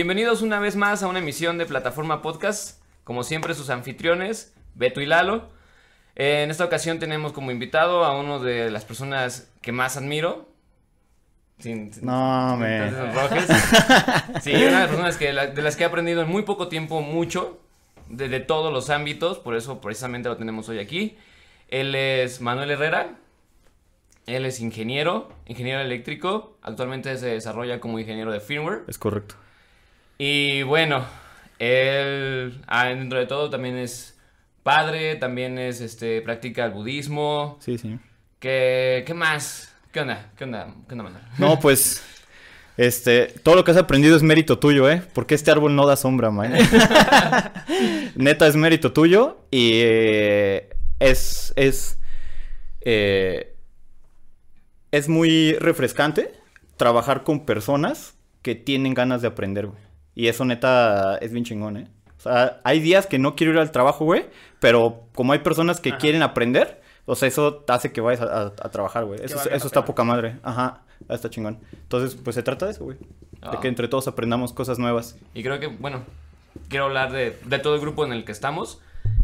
Bienvenidos una vez más a una emisión de Plataforma Podcast. Como siempre, sus anfitriones, Beto y Lalo. Eh, en esta ocasión tenemos como invitado a uno de las personas que más admiro. Sin, sin- No, me. Sí, una de las personas que, de las que he aprendido en muy poco tiempo mucho, de, de todos los ámbitos, por eso precisamente lo tenemos hoy aquí. Él es Manuel Herrera, él es ingeniero, ingeniero eléctrico, actualmente se desarrolla como ingeniero de firmware. Es correcto. Y bueno, él, ah, dentro de todo, también es padre, también es, este, practica el budismo. Sí, sí. ¿Qué, qué más? ¿Qué onda? ¿Qué onda? ¿Qué onda, Manuel? No, pues. Este, todo lo que has aprendido es mérito tuyo, ¿eh? Porque este árbol no da sombra, man. Neta, es mérito tuyo y eh, es, es, eh, es muy refrescante trabajar con personas que tienen ganas de aprender, güey. Y eso, neta, es bien chingón, ¿eh? O sea, hay días que no quiero ir al trabajo, güey, pero como hay personas que Ajá. quieren aprender, o sea, eso hace que vayas a, a- a trabajar, güey. Eso, eso está poca madre. Ajá, está chingón. Entonces, pues se trata de eso, güey. De Ah. que entre todos aprendamos cosas nuevas. Y creo que, bueno, quiero hablar de, de todo el grupo en el que estamos.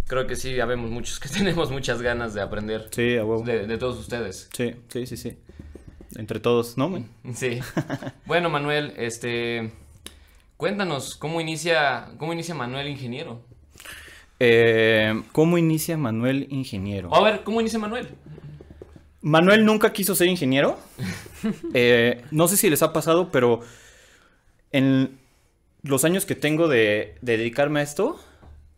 Creo que sí, habemos muchos que tenemos muchas ganas de aprender Sí, a huevo. de, de todos ustedes. Sí, sí, sí, sí. Entre todos, ¿no, güey? Sí. Bueno, Manuel, este... Cuéntanos, ¿cómo inicia, cómo inicia Manuel Ingeniero? Eh, ¿Cómo inicia Manuel ingeniero? A ver, ¿cómo inicia Manuel? Manuel nunca quiso ser ingeniero. Eh, no sé si les ha pasado, pero en los años que tengo de, de dedicarme a esto,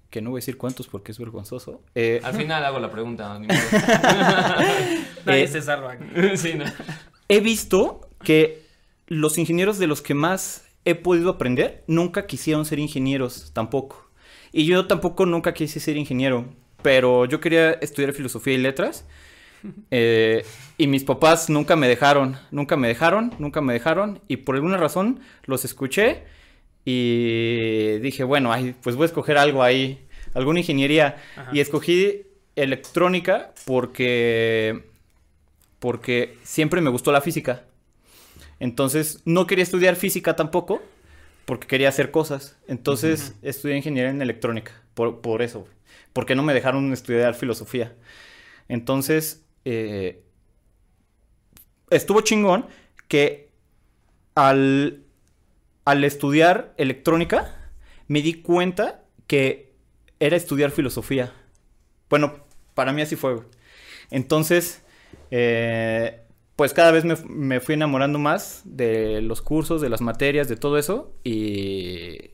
que no voy a decir cuántos porque es vergonzoso, eh, Al final hago la pregunta. ni modo. Nadie Eh, se salva aquí. sí, ¿no? he visto que los ingenieros de los que más he podido aprender nunca quisieron ser ingenieros tampoco. Y yo tampoco nunca quise ser ingeniero, pero yo quería estudiar filosofía y letras. eh, y mis papás nunca me dejaron, nunca me dejaron, nunca me dejaron. Y por alguna razón los escuché y dije, bueno, ay, pues voy a escoger algo ahí, alguna ingeniería. Ajá. Y escogí electrónica porque porque siempre me gustó la física. Entonces, no quería estudiar física tampoco, porque quería hacer cosas. Entonces, estudié ingeniería en electrónica, por, por eso, porque no me dejaron estudiar filosofía. Entonces, eh, estuvo chingón que al, al estudiar electrónica, me di cuenta que era estudiar filosofía. Bueno, para mí así fue. Entonces, eh, pues cada vez me, me fui enamorando más de los cursos, de las materias, de todo eso. Y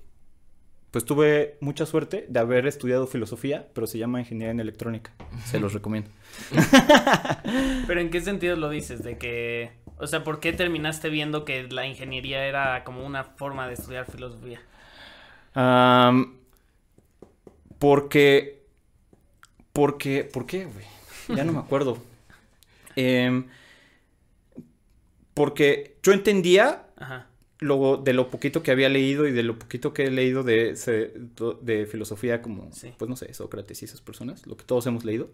pues tuve mucha suerte de haber estudiado filosofía, pero se llama ingeniería en electrónica. Se los recomiendo. Pero ¿en qué sentido lo dices? De que, o sea, ¿por qué terminaste viendo que la ingeniería era como una forma de estudiar filosofía? Porque. Porque. ¿Por qué, güey? Ya no me acuerdo. Em, porque yo entendía Ajá. lo, de lo poquito que había leído y de lo poquito que he leído de, de filosofía, como, Sí. pues no sé, Sócrates y esas personas, lo que todos hemos leído.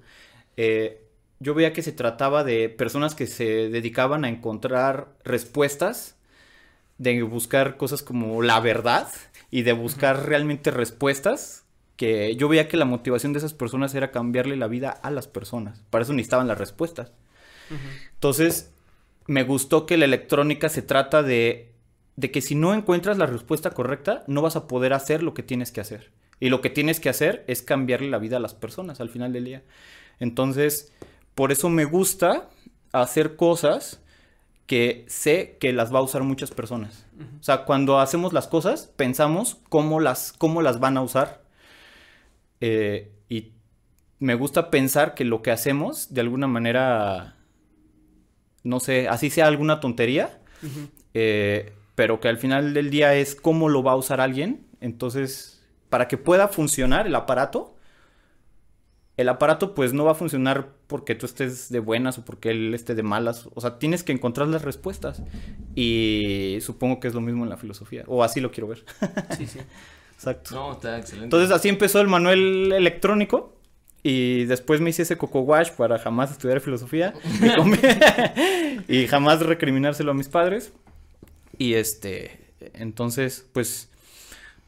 eh, yo veía que se trataba de personas que se dedicaban a encontrar respuestas, de buscar cosas como la verdad y de buscar realmente respuestas. Que yo veía que la motivación de esas personas era cambiarle la vida a las personas. Para eso necesitaban las respuestas. Ujú. Entonces, me gustó que la electrónica se trata de, de que si no encuentras la respuesta correcta, no vas a poder hacer lo que tienes que hacer. Y lo que tienes que hacer es cambiarle la vida a las personas al final del día. Entonces, por eso me gusta hacer cosas que sé que las va a usar muchas personas. O sea, cuando hacemos las cosas, pensamos cómo las, cómo las van a usar. Eh, y me gusta pensar que lo que hacemos, de alguna manera, no sé, así sea alguna tontería, eh, pero que al final del día es cómo lo va a usar alguien. Entonces, para que pueda funcionar el aparato, el aparato pues no va a funcionar porque tú estés de buenas o porque él esté de malas. O sea, tienes que encontrar las respuestas. Y supongo que es lo mismo en la filosofía. O así lo quiero ver. Sí, sí. Exacto. No, está excelente. Entonces así empezó el manual electrónico. Y después me hice ese coco wash para jamás estudiar filosofía. y jamás recriminárselo a mis padres. Y este, entonces, pues,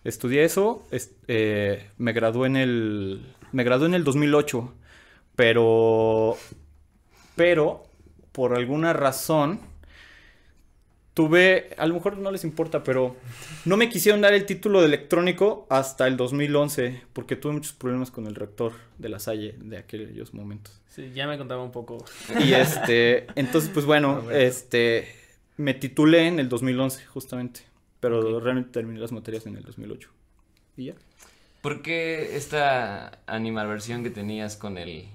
Estudié eso, es- eh, me gradué en el me gradué en el 2008, pero pero por alguna razón tuve, a lo mejor no les importa, pero no me quisieron dar el título de electrónico hasta el 2011 porque tuve muchos problemas con el rector de la Salle de aquellos momentos. Sí, ya me contaba un poco. Y este, entonces pues bueno, este me titulé en el 2011 justamente, pero realmente terminé las materias en el 2008. Y ya. ¿Por qué esta animalversión que tenías con el.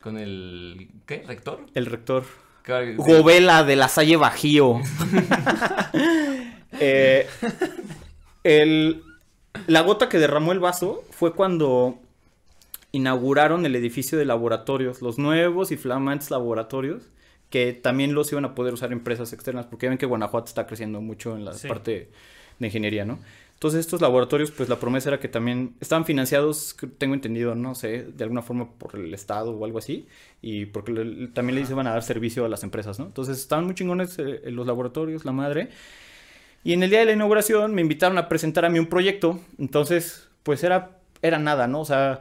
con el. ¿qué? ¿Rector? El rector Govela de la Salle Bajío. Eh, el- la gota que derramó el vaso fue cuando inauguraron el edificio de laboratorios, los nuevos y flamantes laboratorios, que también los iban a poder usar empresas externas, porque ya ven que Guanajuato está creciendo mucho en la Sí. parte de ingeniería, ¿no? Entonces estos laboratorios, pues la promesa era que también estaban financiados, tengo entendido, no sé, de alguna forma por el Estado o algo así, y porque le- también les iban a dar servicio a las empresas, ¿no? Entonces estaban muy chingones eh, en los laboratorios, la madre. Y en el día de la inauguración me invitaron a presentar a mí un proyecto, entonces pues era, era nada, ¿no? O sea,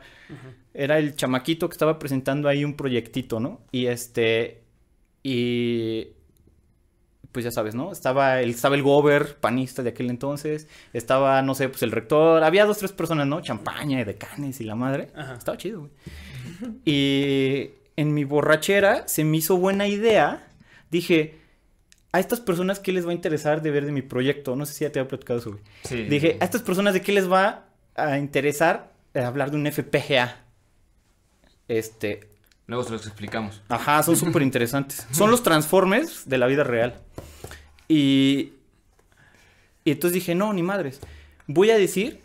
era el chamaquito que estaba presentando ahí un proyectito, ¿no? Y este, y pues ya sabes, ¿no? Estaba el, estaba el gober panista de aquel entonces, estaba, no sé, pues el rector, había dos, tres personas, ¿no? Champaña y decanes y la madre. Ajá. Estaba chido, güey. Y en mi borrachera se me hizo buena idea, dije, a estas personas, ¿qué les va a interesar de ver de mi proyecto? No sé si ya te había platicado eso, güey. Sí. Dije, ¿a estas personas de qué les va a interesar eh, hablar de un FPGA? Este, Luego se los explicamos. ajá, son súper interesantes. Son los Transformers de la vida real. Y, entonces dije, no, ni madres. Voy a decir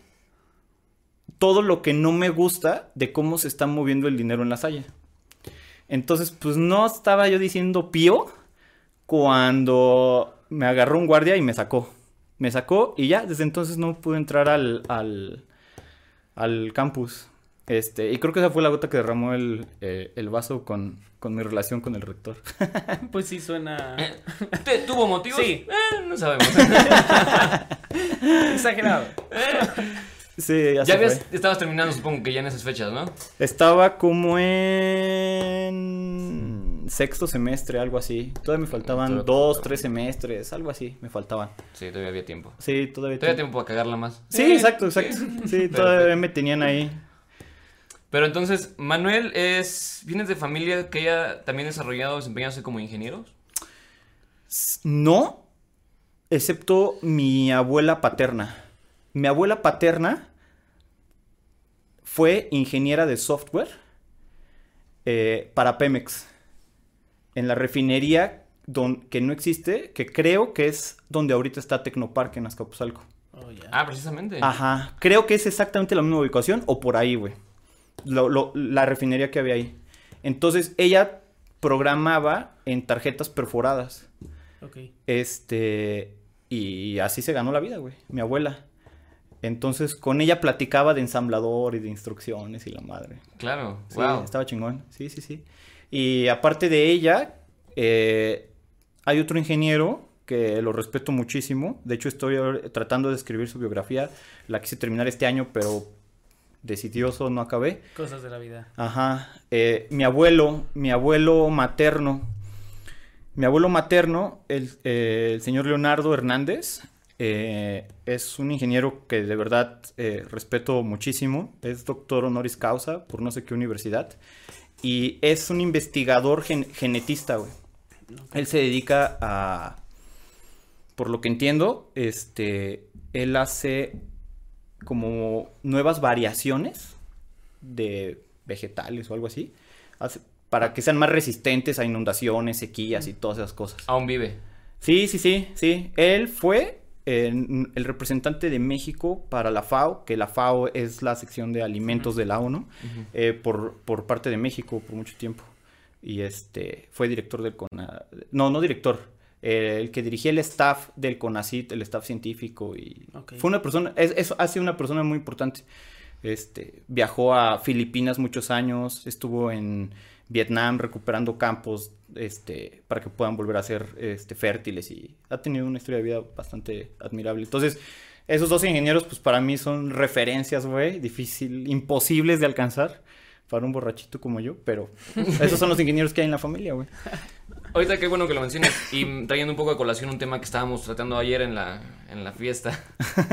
todo lo que no me gusta de cómo se está moviendo el dinero en la Salle. Entonces, pues no estaba yo diciendo pío cuando me agarró un guardia y me sacó. Me sacó y ya, desde entonces no pude entrar al, al campus. Este, y creo que esa fue la gota que derramó el, eh, el vaso con, con mi relación con el rector. Pues sí suena Eh, ¿te- ¿Tuvo motivos? Sí. Eh, no sabemos. exagerado. Sí, ya, ya se habías, fue. estabas terminando, supongo que ya en esas fechas, ¿no? Estaba como en sexto semestre, algo así. Todavía me faltaban Todavía dos, tres semestres, algo así, me faltaban. Sí, todavía había tiempo. Sí, todavía. Todavía te- tiempo para cagarla más. Sí, exacto, exacto. Sí, todavía me tenían ahí. Pero entonces, Manuel es. ¿Vienes de familia que haya también desarrollado, desempeñándose como ingenieros? No, excepto mi abuela paterna. Mi abuela paterna fue ingeniera de software eh, para Pemex. En la refinería don- que no existe, que creo que es donde ahorita está Tecnopark en Azcapotzalco. Oh, ya. Ah, precisamente. Ajá, creo que es exactamente la misma ubicación o por ahí, güey. Lo- lo- la refinería que había ahí. Entonces ella programaba en tarjetas perforadas. Ok. Este, y así se ganó la vida, güey, mi abuela. Entonces, con ella platicaba de ensamblador y de instrucciones y la madre. Claro, Sí, wow. estaba chingón. Sí, sí, sí. Y aparte de ella, eh, hay otro ingeniero que lo respeto muchísimo. De hecho, estoy tratando de escribir su biografía. La quise terminar este año, pero decidioso no acabé. Cosas de la vida. Ajá. eh, mi abuelo, mi abuelo materno. Mi abuelo materno, el, eh, el señor Leonardo Hernández, eh, es un ingeniero que de verdad respeto muchísimo. Es doctor honoris causa por no sé qué universidad. Y es un investigador gen- genetista, güey. Él se dedica a, por lo que entiendo, este, él hace como nuevas variaciones de vegetales o algo así, para que sean más resistentes a inundaciones, sequías y todas esas cosas. Aún vive. Sí, sí, sí, sí. Él fue el representante de México para la FAO, que la FAO es la sección de alimentos de la ONU, eh, por, por parte de México por mucho tiempo. Y este fue director del CONA... No, no director. Eh, el que dirigía el staff del CONACIT, el staff científico. Y Ok. fue una persona... Es, es- ha sido una persona muy importante. Este, viajó a Filipinas muchos años, estuvo en Vietnam recuperando campos este, para que puedan volver a ser este, fértiles y ha tenido una historia de vida bastante admirable. Entonces, Esos dos ingenieros, pues para mí son referencias, güey, difícil, imposibles de alcanzar para un borrachito como yo, pero esos son los ingenieros que hay en la familia, güey. Ahorita qué bueno que lo mencionas y trayendo un poco de colación un tema que estábamos tratando ayer en la, en la fiesta.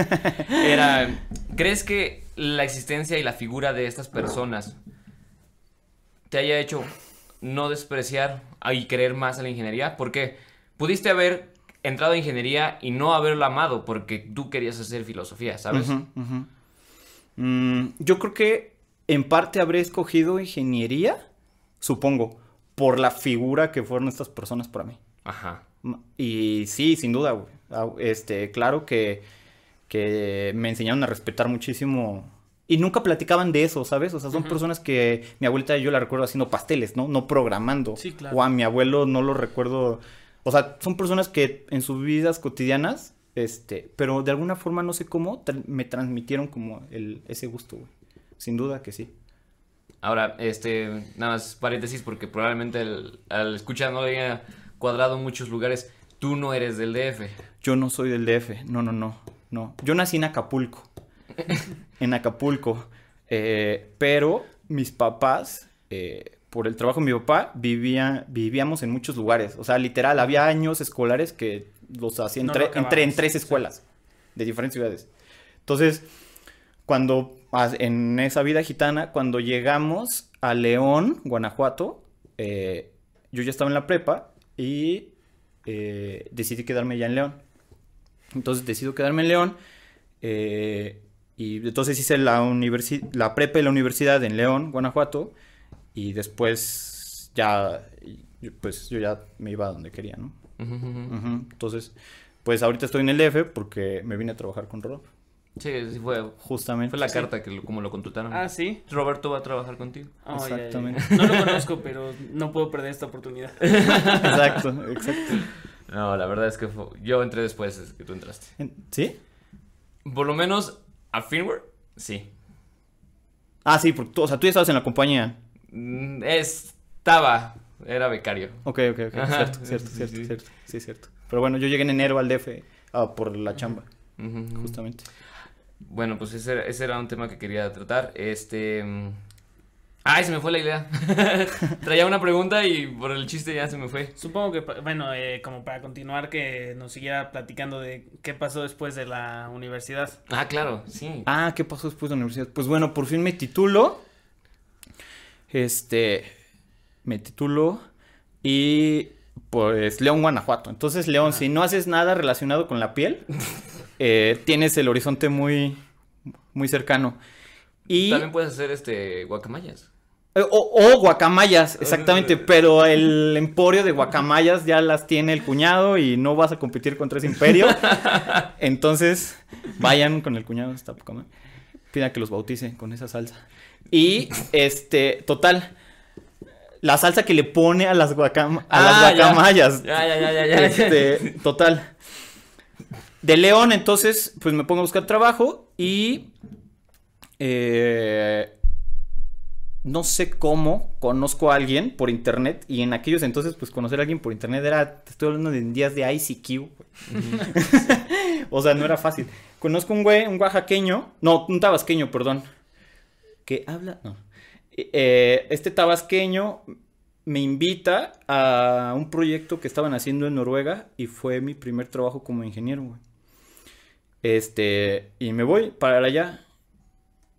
Era, ¿crees que la existencia y la figura de estas personas te haya hecho no despreciar y querer más a la ingeniería? Porque pudiste haber entrado a ingeniería y no haberlo amado porque tú querías hacer filosofía, ¿sabes? Mm, yo creo que en parte habré escogido ingeniería, supongo, por la figura que fueron estas personas para mí. Ajá. Y sí, sin duda, güey. Ah, Este, claro que, que me enseñaron a respetar muchísimo. Y nunca platicaban de eso, ¿sabes? O sea, son personas que mi abuelita yo la recuerdo haciendo pasteles, ¿no? No programando. Sí, claro. O a mi abuelo no lo recuerdo. O sea, son personas que en sus vidas cotidianas, este, pero de alguna forma, no sé cómo, tra- me transmitieron como el, ese gusto, güey. Sin duda que sí. Ahora, este, nada más paréntesis porque probablemente el- al escuchar no le haya cuadrado en muchos lugares. Tú no eres del DF. Yo no soy del DF, no, no, no, no. Yo nací en Acapulco, en Acapulco, eh, pero mis papás, eh, por el trabajo de mi papá, vivía, vivíamos en muchos lugares. O sea, literal, había años escolares que los hacía en, No tre- lo entre en tres escuelas de diferentes ciudades. Entonces, cuando, en esa vida gitana, cuando llegamos a León, Guanajuato, eh, yo ya estaba en la prepa y eh, decidí quedarme ya en León. Entonces decido quedarme en León. eh, y entonces hice la, la prepa y la universidad en León, Guanajuato. Y después ya, pues yo ya me iba a donde quería, ¿no? Entonces, pues ahorita estoy en el DF porque me vine a trabajar con Rob. Sí, sí fue, Justamente. fue la Sí. carta que lo- como lo contrataron. Ah, sí. Roberto va a trabajar contigo. Oh, ya, ya, ya. Exactamente. No lo conozco, pero no puedo perder esta oportunidad. Exacto, exacto. No, la verdad es que fue- yo entré después de que tú entraste. En- ¿Sí? Por lo menos a firmware, sí. Ah, sí, porque tú, o sea, tú ya estabas en la compañía. Mm, Estaba, era becario. Ok, ok, ok. Ajá, Cierto, cierto, sí, cierto, sí. cierto. Sí, cierto. Pero bueno, yo llegué en enero al DF ah, por la chamba, justamente. Bueno, pues ese, era- ese era un tema que quería tratar. Este. mm, Ay, se me fue la idea. Traía una pregunta y por el chiste ya se me fue. Supongo que, bueno, eh, como para continuar, que nos siguiera platicando de qué pasó después de la universidad. Ah, claro, sí. Ah, ¿qué pasó después de la universidad? Pues bueno, por fin me titulo. Este. Me titulo. Y. Pues León, Guanajuato. Entonces, León, si no haces nada relacionado con la piel, eh, tienes el horizonte muy. Muy cercano. Y. También puedes hacer este guacamayas. Eh, O, o guacamayas, exactamente, pero el emporio de guacamayas ya las tiene el cuñado y no vas a competir contra ese imperio. Entonces, vayan con el cuñado, está poca madre. Pida que los bautice con esa salsa. Y, este, total, la salsa que le pone a las, guacam- a Ah, las ya. guacamayas. Ya, ya, ya, ya, ya. Este, total. De León, entonces, pues me pongo a buscar trabajo y. eh, no sé cómo conozco a alguien por internet. Y en aquellos entonces, pues conocer a alguien por internet era. Te estoy hablando de días de ICQ. güey. o sea, no era fácil. Conozco un güey, un oaxaqueño. No, un tabasqueño, perdón. Que habla. No. Eh, este tabasqueño me invita a un proyecto que estaban haciendo en Noruega y fue mi primer trabajo como ingeniero, güey. Este, y me voy para allá.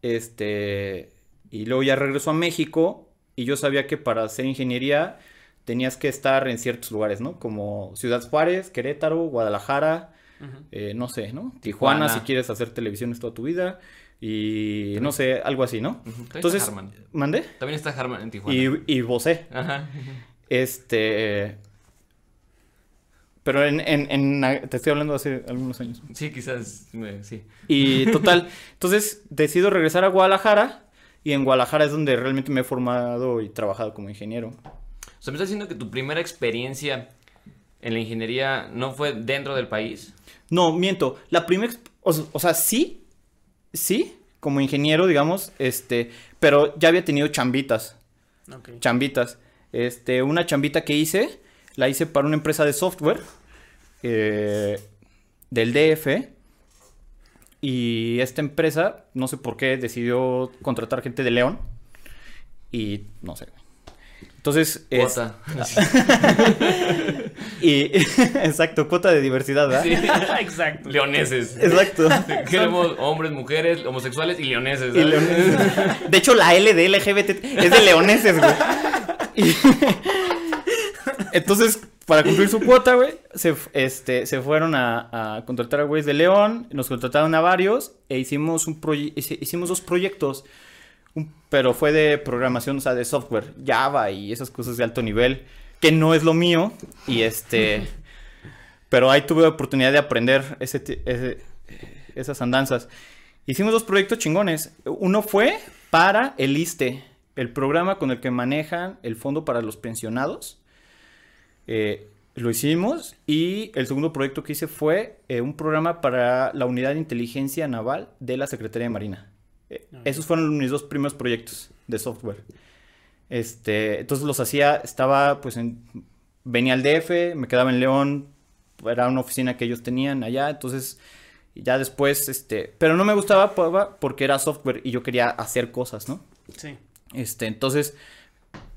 Este, y luego ya regreso a México y yo sabía que para hacer ingeniería tenías que estar en ciertos lugares, ¿no? Como Ciudad Juárez, Querétaro, Guadalajara, eh, no sé, ¿no? Tijuana, Tijuana. si quieres hacer televisiones toda tu vida y no sé, algo así, ¿no? Entonces, Harman. ¿mandé? También está Harman en Tijuana. Y, y vocé. Ajá. Este. Pero en, en, en- Te estoy hablando hace algunos años. Sí, quizás. me- sí. Y total. entonces decido regresar a Guadalajara. Y en Guadalajara es donde realmente me he formado y trabajado como ingeniero. O sea, me estás diciendo que tu primera experiencia en la ingeniería no fue dentro del país. No, miento. La primera. O, sea, sí. Sí. Como ingeniero, digamos. Este. Pero ya había tenido chambitas. Ok. chambitas. Este, una chambita que hice, la hice para una empresa de software eh, del DF. Y esta empresa, no sé por qué, decidió contratar gente de León. Y no sé. Entonces, es- Cuota. y exacto, cuota de diversidad, ¿verdad? Sí. Exacto. Leoneses. Exacto. Queremos hombres, mujeres, homosexuales y leoneses. Y leoneses. De hecho, la L de LGBT es de leoneses, güey. Y- Entonces, para cumplir su cuota, güey, se, este, se fueron a, a contratar a güeyes de León, nos contrataron a varios e hicimos, un hicimos dos proyectos, un- pero fue de programación, o sea, de software, Java y esas cosas de alto nivel, que no es lo mío, y este... Pero ahí tuve oportunidad de aprender ese, ese- esas andanzas. Hicimos dos proyectos chingones. Uno fue para el ISTE, el programa con el que manejan el fondo para los pensionados. Eh, lo hicimos y el segundo proyecto que hice fue eh, un programa para la unidad de inteligencia naval de la Secretaría de Marina. Eh, Ok. Esos fueron mis dos primeros proyectos de software. Este, entonces los hacía, estaba pues en, venía al DF, me quedaba en León, era una oficina que ellos tenían allá, entonces ya después, este, pero no me gustaba por- porque era software y yo quería hacer cosas, ¿no? Sí. Este, entonces,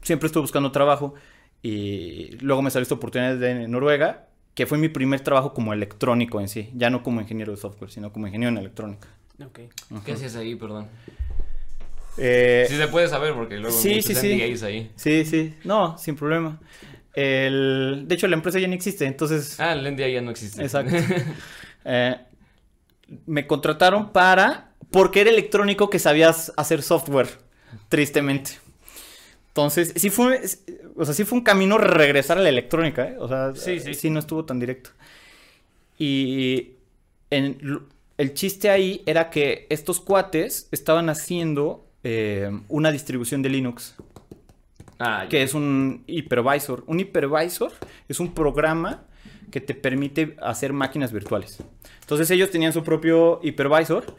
siempre estuve buscando trabajo y luego me salió esta oportunidad de Noruega, que fue mi primer trabajo como electrónico en sí, ya no como ingeniero de software, sino como ingeniero en electrónica. Ok. ¿Qué hacías ahí, perdón? Eh, Sí se puede saber porque luego sí, sí, sí. Ahí. sí, sí, no, sin problema. El, de hecho, la empresa ya no existe, entonces... Ah, el NDA ya no existe. Exacto. Eh, me contrataron para. Porque era electrónico que sabías hacer software. Tristemente. Entonces, sí fue. O sea, sí fue un camino regresar a la electrónica, ¿eh? O sea, Sí, sí. sí no estuvo tan directo. Y. en el chiste ahí era que estos cuates estaban haciendo eh, una distribución de Linux Ah, que es un hypervisor. Un hypervisor es un programa que te permite hacer máquinas virtuales. Entonces ellos tenían su propio hypervisor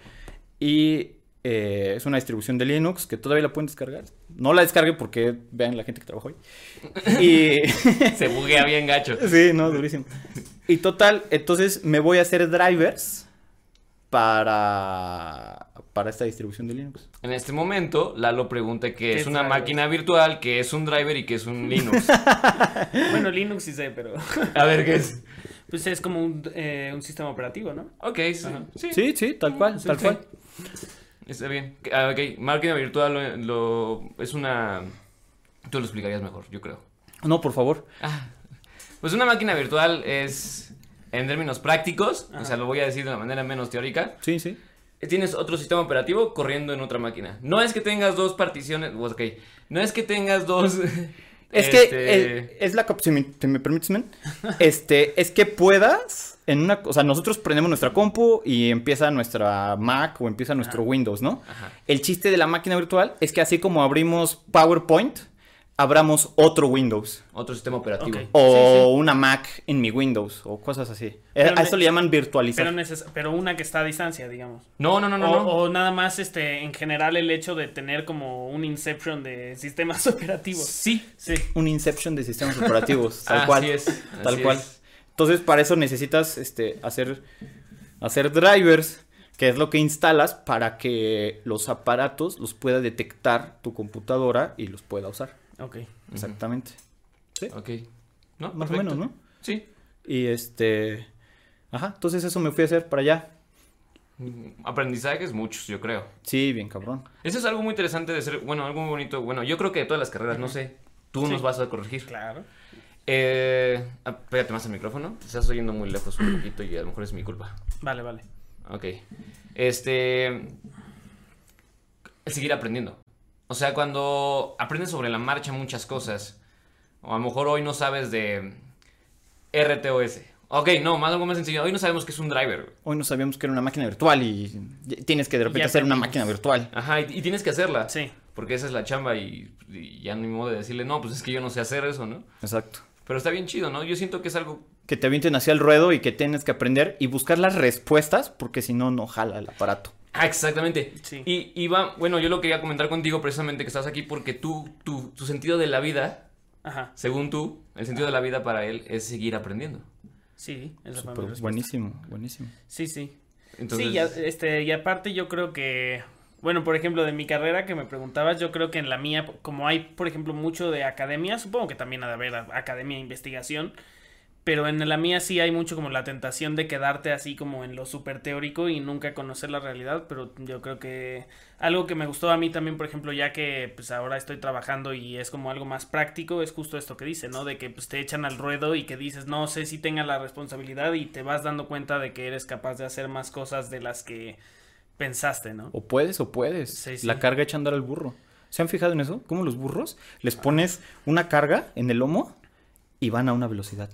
y eh, es una distribución de Linux que todavía la pueden descargar. No la descargue porque vean la gente que trabajó ahí. Y Se buguea bien gacho. sí, no, durísimo. Y total, entonces me voy a hacer drivers para para esta distribución de Linux. En este momento, Lalo pregunta ¿Qué es una driver? máquina virtual, qué es un driver y qué es un Linux. Bueno, Linux sí sé, pero. A ver qué es. Pues es como un, eh, un sistema operativo, ¿no? Ok, sí. Sí. Sí, sí, tal cual, Sí, tal sí. cual. Está bien. Ah, ok, máquina virtual lo, lo- es una... Tú lo explicarías mejor, yo creo. No, por favor. Ah, pues una máquina virtual es, en términos prácticos, o sea, lo voy a decir de una manera menos teórica, Sí, sí. tienes otro sistema operativo corriendo en otra máquina. No es que tengas dos particiones, ok, no es que tengas dos... Es este, que el- es la si me, si me permites, men, este, es que puedas en una, o sea, nosotros prendemos nuestra compu y empieza nuestra Mac o empieza nuestro Ajá. Windows, ¿no? Ajá. El chiste de la máquina virtual es que así como abrimos PowerPoint, abramos otro Windows Otro sistema operativo. O Sí, sí. una Mac en mi Windows o cosas así. Pero a eso le llaman virtualizar. Pero, neces- pero una que está a distancia, digamos. No, no, no, no. o, no. o nada más, este, en general, el hecho de tener como un Inception de sistemas operativos. Sí. Sí. Un Inception de sistemas operativos, tal Así cual. es, tal así cual. es. Entonces, para eso necesitas este, hacer, hacer drivers, que es lo que instalas para que los aparatos los pueda detectar tu computadora y los pueda usar. Ok. Exactamente. Ok. ¿No? Más Perfecto. o menos, ¿no? Sí. Y este. Ajá, entonces eso me fui a hacer para allá. Mm, Aprendizajes muchos, yo creo. Sí, bien cabrón. Eso es algo muy interesante de ser, bueno, algo muy bonito. Bueno, yo creo que de todas las carreras, no sé. Tú Sí. nos vas a corregir. Claro. Eh, ah, pégate más al micrófono. Te estás oyendo muy lejos un poquito y a lo mejor es mi culpa. Vale, vale. Ok. Este. Seguir aprendiendo. O sea, cuando aprendes sobre la marcha muchas cosas, o a lo mejor hoy no sabes de RTOS. Ok, no, más algo más sencillo. Hoy no sabemos qué es un driver. Hoy no sabíamos que era una máquina virtual y tienes que de repente hacer una máquina virtual. Ajá, y, y tienes que hacerla. Sí. Porque esa es la chamba y, y ya no hay modo de decirle, no, pues es que yo no sé hacer eso, ¿no? Exacto. Pero está bien chido, ¿no? Yo siento que es algo... Que te avienten hacia el ruedo y que tienes que aprender y buscar las respuestas porque si no, no jala el aparato. Ah, exactamente. Sí. Y, y va, bueno, yo lo quería comentar contigo precisamente que estás aquí porque tú, tu, tu sentido de la vida, Ajá. según tú, el sentido de la vida para él es seguir aprendiendo. Sí, esa fue mi buenísimo, buenísimo. Sí, sí. Entonces, Sí, ya, este, y aparte yo creo que, bueno, por ejemplo, de mi carrera que me preguntabas, yo creo que en la mía, como hay, por ejemplo, mucho de academia, supongo que también ha de haber academia e investigación, pero en la mía sí hay mucho como la tentación de quedarte así como en lo súper teórico y nunca conocer la realidad, pero yo creo que algo que me gustó a mí también, por ejemplo, ya que pues ahora estoy trabajando y es como algo más práctico, es justo esto que dice, ¿no? De que pues te echan al ruedo y que dices, no sé si tenga la responsabilidad y te vas dando cuenta de que eres capaz de hacer más cosas de las que pensaste, ¿no? O puedes o puedes. Sí, sí. La carga echa a andar al burro. ¿Se han fijado en eso? Como los burros les pones una carga en el lomo y van a una velocidad.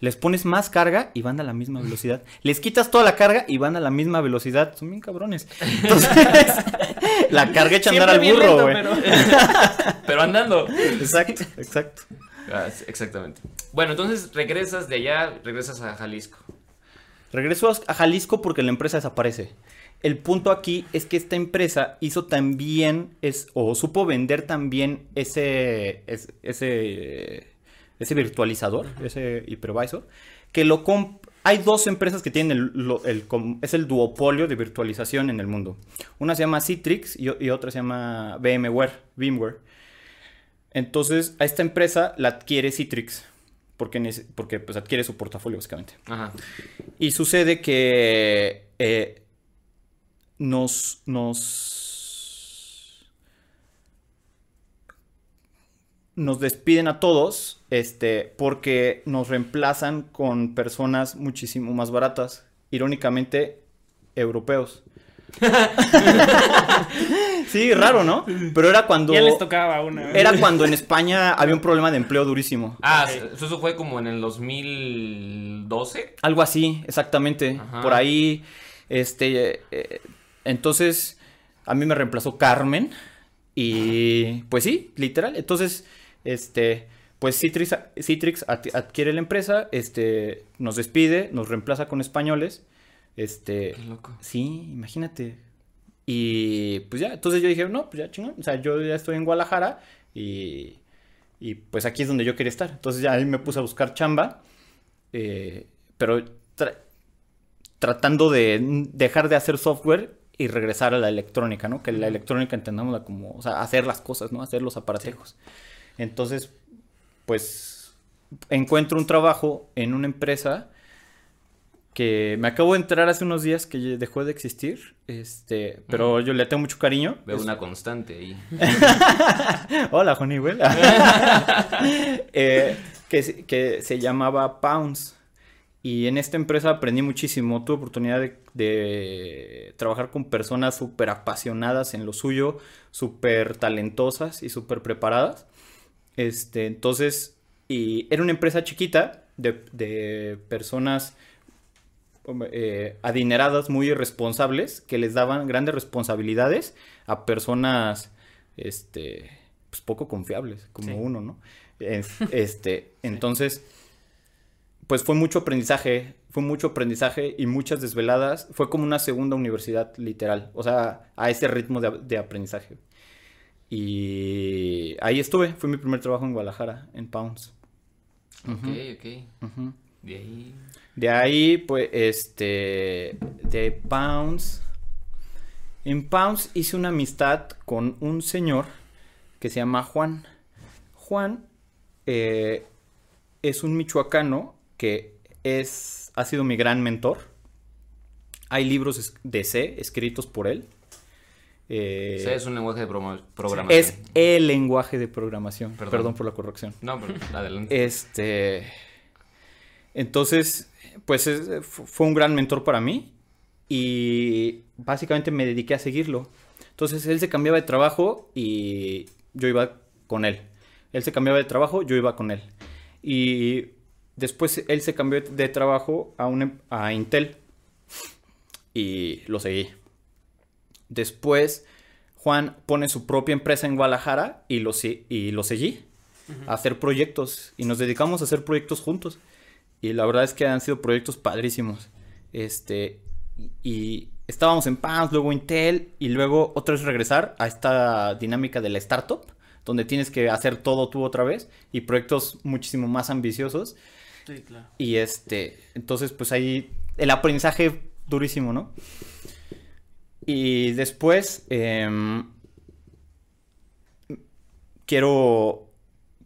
Les pones más carga y van a la misma velocidad. Les quitas toda la carga y van a la misma velocidad. Son bien cabrones. Entonces, la carga echa a andar al burro, güey. pero- pero andando. Exacto, exacto. Ah, exactamente. Bueno, entonces regresas de allá, regresas a Jalisco. Regreso a Jalisco porque la empresa desaparece. El punto aquí es que esta empresa hizo también, es, o supo vender también ese, es- ese, ese virtualizador, ese hypervisor, que lo hay dos empresas que tienen el, lo- el com- es el duopolio de virtualización en el mundo. Una se llama Citrix y, otra se llama VMware, VMware. Entonces, a esta empresa la adquiere Citrix, porque, porque pues, adquiere su portafolio básicamente. Ajá. Y sucede que eh, nos, nos, nos despiden a todos, este, porque nos reemplazan con personas muchísimo más baratas, irónicamente, europeos. sí, raro, ¿no? Pero era cuando, Ya les tocaba una. era cuando en España había un problema de empleo durísimo. Ah, eso fue como en el 2012. Algo así, exactamente. Ajá. Por ahí, este, eh, entonces, a mí me reemplazó Carmen y, pues sí, literal. Entonces, este, pues Citrix, Citrix ad- adquiere la empresa, este, nos despide, nos reemplaza con españoles, este, Qué loco. sí, imagínate. Y, pues ya, entonces yo dije, no, pues ya chingón, o sea, yo ya estoy en Guadalajara y, y pues aquí es donde yo quería estar. Entonces ya ahí me puse a buscar chamba. Eh, pero tra- tratando de dejar de hacer software y regresar a la electrónica, ¿no? Que la electrónica entendámosla como, o sea, hacer las cosas, ¿no? Hacer los aparatejos. Entonces, pues, encuentro un trabajo en una empresa que me acabo de enterar hace unos días que dejó de existir, este, pero yo le tengo mucho cariño. Veo Es- una constante ahí. Hola, Honeywell. Eh, que, que se llamaba Pounds. Y en esta empresa aprendí muchísimo. Tuve oportunidad de, de trabajar con personas súper apasionadas en lo suyo, súper talentosas y súper preparadas. Este, entonces, y era una empresa chiquita de, de personas eh, adineradas, muy irresponsables, que les daban grandes responsabilidades a personas, este, pues poco confiables, como Sí. uno, ¿no? Es- este, entonces, pues fue mucho aprendizaje, fue mucho aprendizaje y muchas desveladas. Fue como una segunda universidad, literal, o sea, a ese ritmo de, de aprendizaje. Y ahí estuve, fue mi primer trabajo en Guadalajara, en Pounds. Ok, Ujú, ok. De ahí. De ahí, pues, este, de Pounds. En Pounds hice una amistad con un señor que se llama Juan. Juan eh, es un michoacano que es, ha sido mi gran mentor. Hay libros de C escritos por él. Eh, sea, es un lenguaje de programación. es el lenguaje de programación. Perdón. Perdón por la corrección. No, pero adelante. Este. Entonces, pues es- fu- fue un gran mentor para mí. Y básicamente me dediqué a seguirlo. Entonces él se cambiaba de trabajo y yo iba con él. Él se cambiaba de trabajo, yo iba con él. Y después él se cambió de trabajo a, un em- a Intel. Y lo seguí. Después Juan pone su propia empresa en Guadalajara y lo, y lo seguí a hacer proyectos y nos dedicamos a hacer proyectos juntos. Y la verdad es que han sido proyectos padrísimos. Este, y estábamos en PAMS, luego Intel y luego otra vez regresar a esta dinámica de la startup, donde tienes que hacer todo tú otra vez y proyectos muchísimo más ambiciosos. Y este, entonces pues ahí el aprendizaje durísimo, ¿no? Y después em, quiero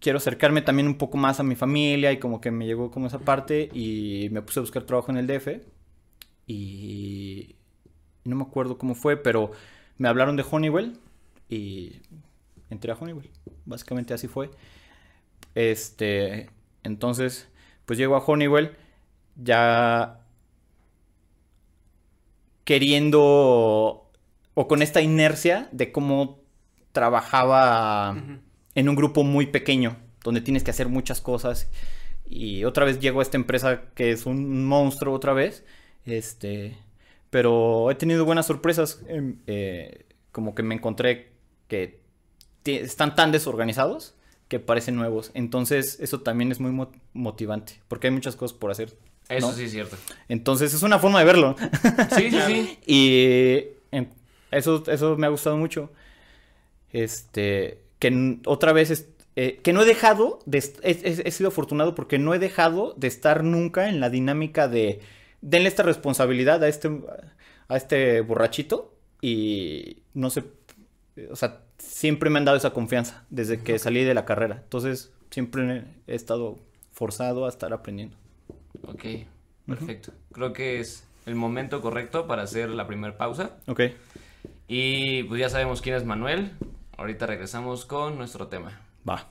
quiero acercarme también un poco más a mi familia y como que me llegó como esa parte y me puse a buscar trabajo en el DF y no me acuerdo cómo fue, pero me hablaron de Honeywell y entré a Honeywell. Básicamente así fue. Este, entonces, pues llego a Honeywell ya queriendo o con esta inercia de cómo trabajaba en un grupo muy pequeño, donde tienes que hacer muchas cosas. Y otra vez llego a esta empresa que es un monstruo otra vez. Este, pero he tenido buenas sorpresas. em, eh, como que me encontré que están tan desorganizados que parecen nuevos. Entonces, eso también es muy mo- motivante, porque hay muchas cosas por hacer. Eso sí es cierto. Entonces, es una forma de verlo. Sí, sí, sí. Y en- eso, eso me ha gustado mucho. Este, que otra vez, es- eh, que no he dejado, de, he- he sido afortunado porque no he dejado de estar nunca en la dinámica de, denle esta responsabilidad a este, a este borrachito y no sé, o sea, siempre me han dado esa confianza desde que salí de la carrera. Entonces, siempre he estado forzado a estar aprendiendo. Ok, perfecto. Creo que es el momento correcto para hacer la primera pausa. Ok. Y pues ya sabemos quién es Manuel. Ahorita regresamos con nuestro tema. Va.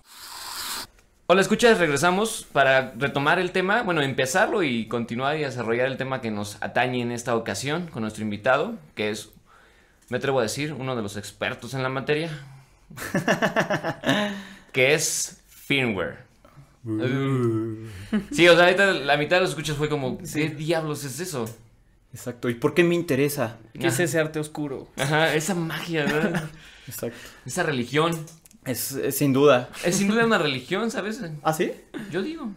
Hola, escuchas, regresamos para retomar el tema, bueno, empezarlo y continuar y desarrollar el tema que nos atañe en esta ocasión con nuestro invitado, que es, me atrevo a decir, uno de los expertos en la materia, que es firmware. Sí, o sea, ahorita la mitad de los escuchas fue como, ¿qué diablos es eso? Exacto. ¿Y por qué me interesa? ¿Qué es ese arte oscuro? Ajá, esa magia, ¿verdad? Exacto. Esa religión. Es, es sin duda. Es sin duda una religión, ¿sabes? ¿Ah, sí? Yo digo.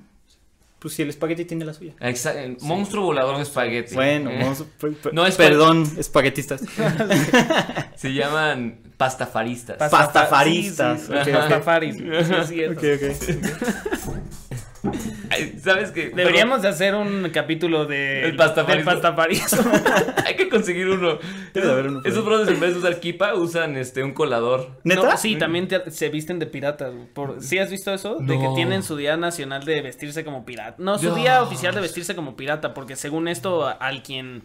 Pues si el espagueti tiene la suya. Exa- el monstruo volador de espagueti. Bueno, Eh, per- No, es perdón, espaguetistas. Se llaman pastafaristas. Pas- Pastafaristas, Sí, sí, ok, ok. Pastafaris, sí, es cierto. ¿Sabes qué? Deberíamos de hacer un capítulo de El pastafarismo. del pastafarismo. Pero Hay que conseguir uno. Esos brothers en vez de usar kipa usan este un colador. ¿Neta? No, sí, también te- se visten de piratas. Por, ¿Sí has visto eso? De que tienen su día nacional de vestirse como pirata. No, su Dios. día oficial de vestirse como pirata, porque según esto, a- al quien...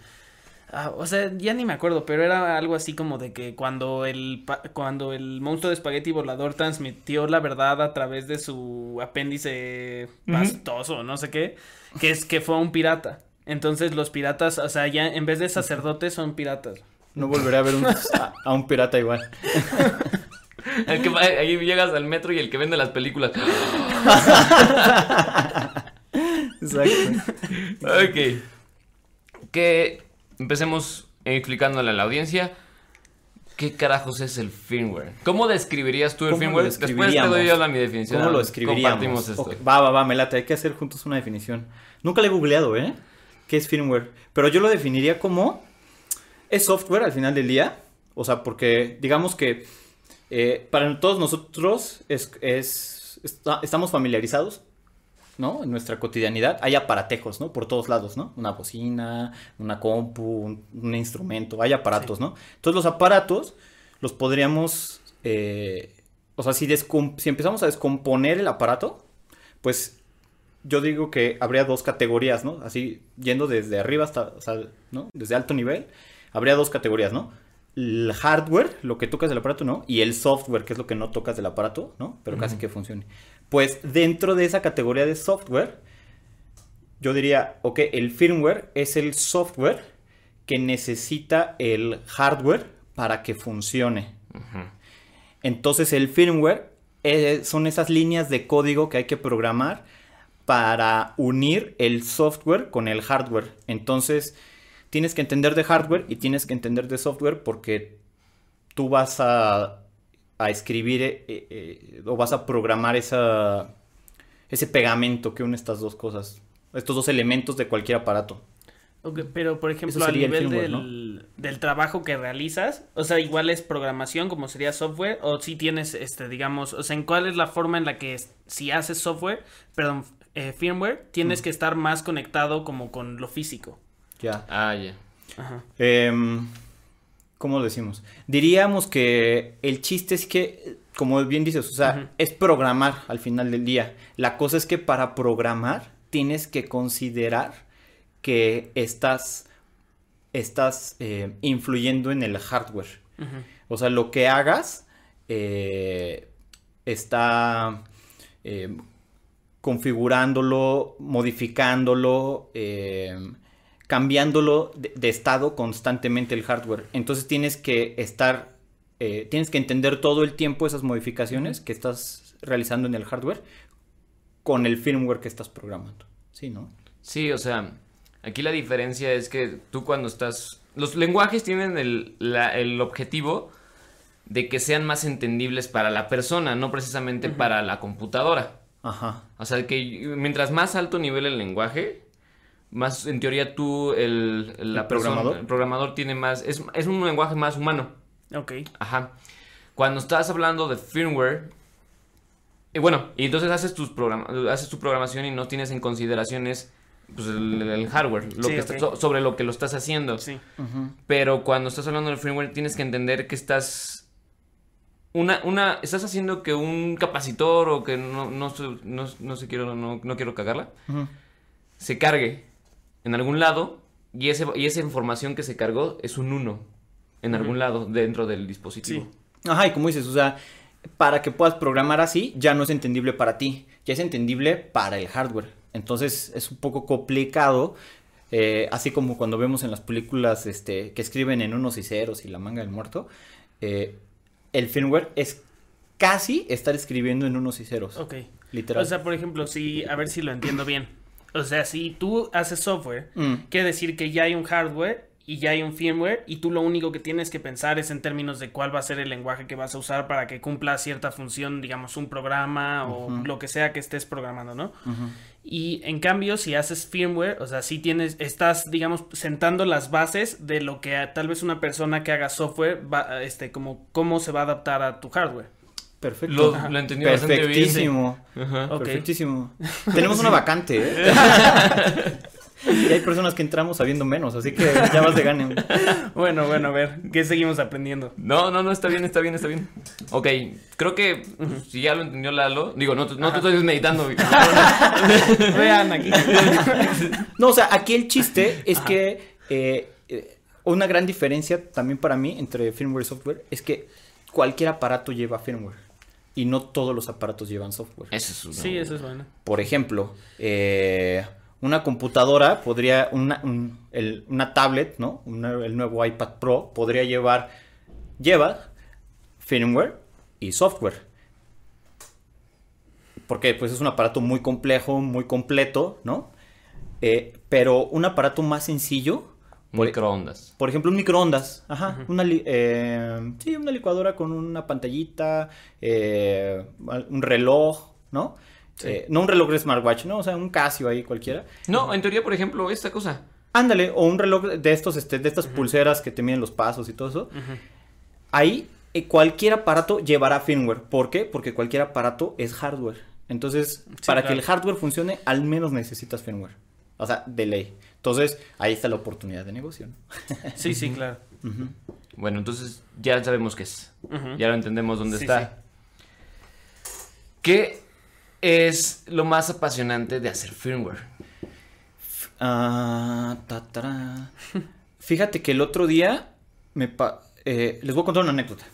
ah, o sea, ya ni me acuerdo, pero era algo así como de que cuando el, pa- cuando el monstruo de espagueti volador transmitió la verdad a través de su apéndice pastoso, no sé qué, que es que fue un pirata. Entonces los piratas, o sea, ya en vez de sacerdotes son piratas. No volveré a ver un- a, a un pirata igual. El que va- ahí llegas al metro y el que vende las películas. Exacto. ok. Que empecemos explicándole a la audiencia. ¿Qué carajos es el firmware? ¿Cómo describirías tú el ¿Cómo lo firmware? Después te doy yo la mi definición. ¿Cómo lo describiríamos? Compartimos esto. Va, va, va, me late. Hay que hacer juntos una definición. Nunca le he googleado, ¿eh? ¿Qué es firmware? Pero yo lo definiría como... Es software al final del día. O sea, porque digamos que eh, para todos nosotros es, es- está- estamos familiarizados, ¿no? En nuestra cotidianidad hay aparatejos, ¿no? Por todos lados, ¿no? Una bocina, una compu, un, un instrumento, hay aparatos, ¿no? Entonces los aparatos los podríamos, eh, o sea, si, si empezamos a descomponer el aparato, pues yo digo que habría dos categorías, ¿no? Así, yendo desde arriba hasta, o sea, ¿no? Desde alto nivel, habría dos categorías, ¿no? El hardware, lo que tocas del aparato, ¿no? Y el software, que es lo que no tocas del aparato, ¿no? Pero casi que funcione. Pues dentro de esa categoría de software, yo diría, ok, el firmware es el software que necesita el hardware para que funcione. Entonces el firmware eh, son esas líneas de código que hay que programar para unir el software con el hardware. Entonces tienes que entender de hardware y tienes que entender de software porque tú vas a, a escribir eh, eh, o vas a programar esa, ese pegamento que une estas dos cosas, estos dos elementos de cualquier aparato. Ok, pero por ejemplo, a nivel firmware, del, del trabajo que realizas, o sea, igual es programación como sería software, o si tienes, este, digamos, o sea, ¿en cuál es la forma en la que si haces software, perdón, eh, firmware, tienes que estar más conectado como con lo físico? Ya. Ah, ya. Ajá. ¿Cómo lo decimos? Diríamos que el chiste es que, como bien dices, o sea, es programar al final del día. La cosa es que para programar tienes que considerar que estás, estás eh, influyendo en el hardware. O sea, lo que hagas eh, está eh, configurándolo, modificándolo, cambiándolo de, de estado constantemente el hardware. Entonces tienes que estar, eh, tienes que entender todo el tiempo esas modificaciones que estás realizando en el hardware con el firmware que estás programando. Sí, ¿no? Sí, o sea, aquí la diferencia es que tú cuando estás... Los lenguajes tienen el, la- el objetivo de que sean más entendibles para la persona, no precisamente para la computadora. Ajá. O sea, que mientras más alto nivel el lenguaje, más en teoría tú, el, la ¿El persona, programador? el programador tiene más... Es, es un lenguaje más humano. Ok. Ajá. Cuando estás hablando de firmware, y bueno, y entonces haces tus programa- haces tu programación y no tienes en consideraciones pues, el, el hardware, lo Sí, que ok. está- so- sobre lo que lo estás haciendo. Sí. Pero cuando estás hablando del firmware tienes que entender que estás una, una, estás haciendo que un capacitor o que no, no, sé- no, no sé, quiero, no, no quiero cagarla, se cargue en algún lado y, ese, y esa información que se cargó es un 1 en algún lado dentro del dispositivo. Sí. Ajá, y como dices, o sea, para que puedas programar así, ya no es entendible para ti, ya es entendible para el hardware. Entonces es un poco complicado, eh, así como cuando vemos en las películas este, que escriben en unos y ceros y la manga del muerto, eh, el firmware es casi estar escribiendo en unos y ceros. Ok. Literal. O sea, por ejemplo, si, a ver si lo entiendo bien. O sea, si tú haces software, Mm. quiere decir que ya hay un hardware y ya hay un firmware y tú lo único que tienes que pensar es en términos de cuál va a ser el lenguaje que vas a usar para que cumpla cierta función, digamos, un programa o lo que sea que estés programando, ¿no? Y en cambio, si haces firmware, o sea, si tienes, estás, digamos, sentando las bases de lo que a- tal vez una persona que haga software va, este, como cómo se va a adaptar a tu hardware. Perfecto. Lo, lo entendí bastante bien. Perfectísimo. Perfectísimo. Tenemos una vacante, ¿eh? y hay personas que entramos sabiendo menos, así que ya vas de gane. Bueno, bueno, a ver, ¿qué seguimos aprendiendo? No, no, no, está bien, está bien, está bien. Ok, creo que pues, si ya lo entendió Lalo, digo, no, te- no te estoy meditando. Vean aquí. No, o sea, aquí el chiste es que eh, eh, una gran diferencia también para mí entre firmware y software es que cualquier aparato lleva firmware y no todos los aparatos llevan software. Eso es una- Sí, eso es bueno. Por ejemplo, eh, una computadora podría, una, un- el- una tablet, ¿no? Una- el nuevo iPad Pro podría llevar, lleva firmware y software. Porque pues es un aparato muy complejo, muy completo, ¿no? Eh, pero un aparato más sencillo, por, Microondas. por ejemplo, un microondas. Ajá. una eh, sí, una licuadora con una pantallita, eh, un reloj, ¿no? Sí. Eh, no un reloj de smartwatch, ¿no? O sea, un Casio ahí cualquiera. No, en teoría, por ejemplo, esta cosa. Ándale, o un reloj de estos, este, de estas pulseras que te miden los pasos y todo eso. Ahí cualquier aparato llevará firmware. ¿Por qué? Porque cualquier aparato es hardware. Entonces, para que el hardware funcione, al menos necesitas firmware. O sea, de ley. Entonces, ahí está la oportunidad de negocio. ¿no? Sí, sí, claro. Bueno, entonces ya sabemos qué es. Ya lo entendemos dónde Sí, está. ¿Qué es lo más apasionante de hacer firmware? Ah, ta. Fíjate que el otro día me pa- eh, les voy a contar una anécdota.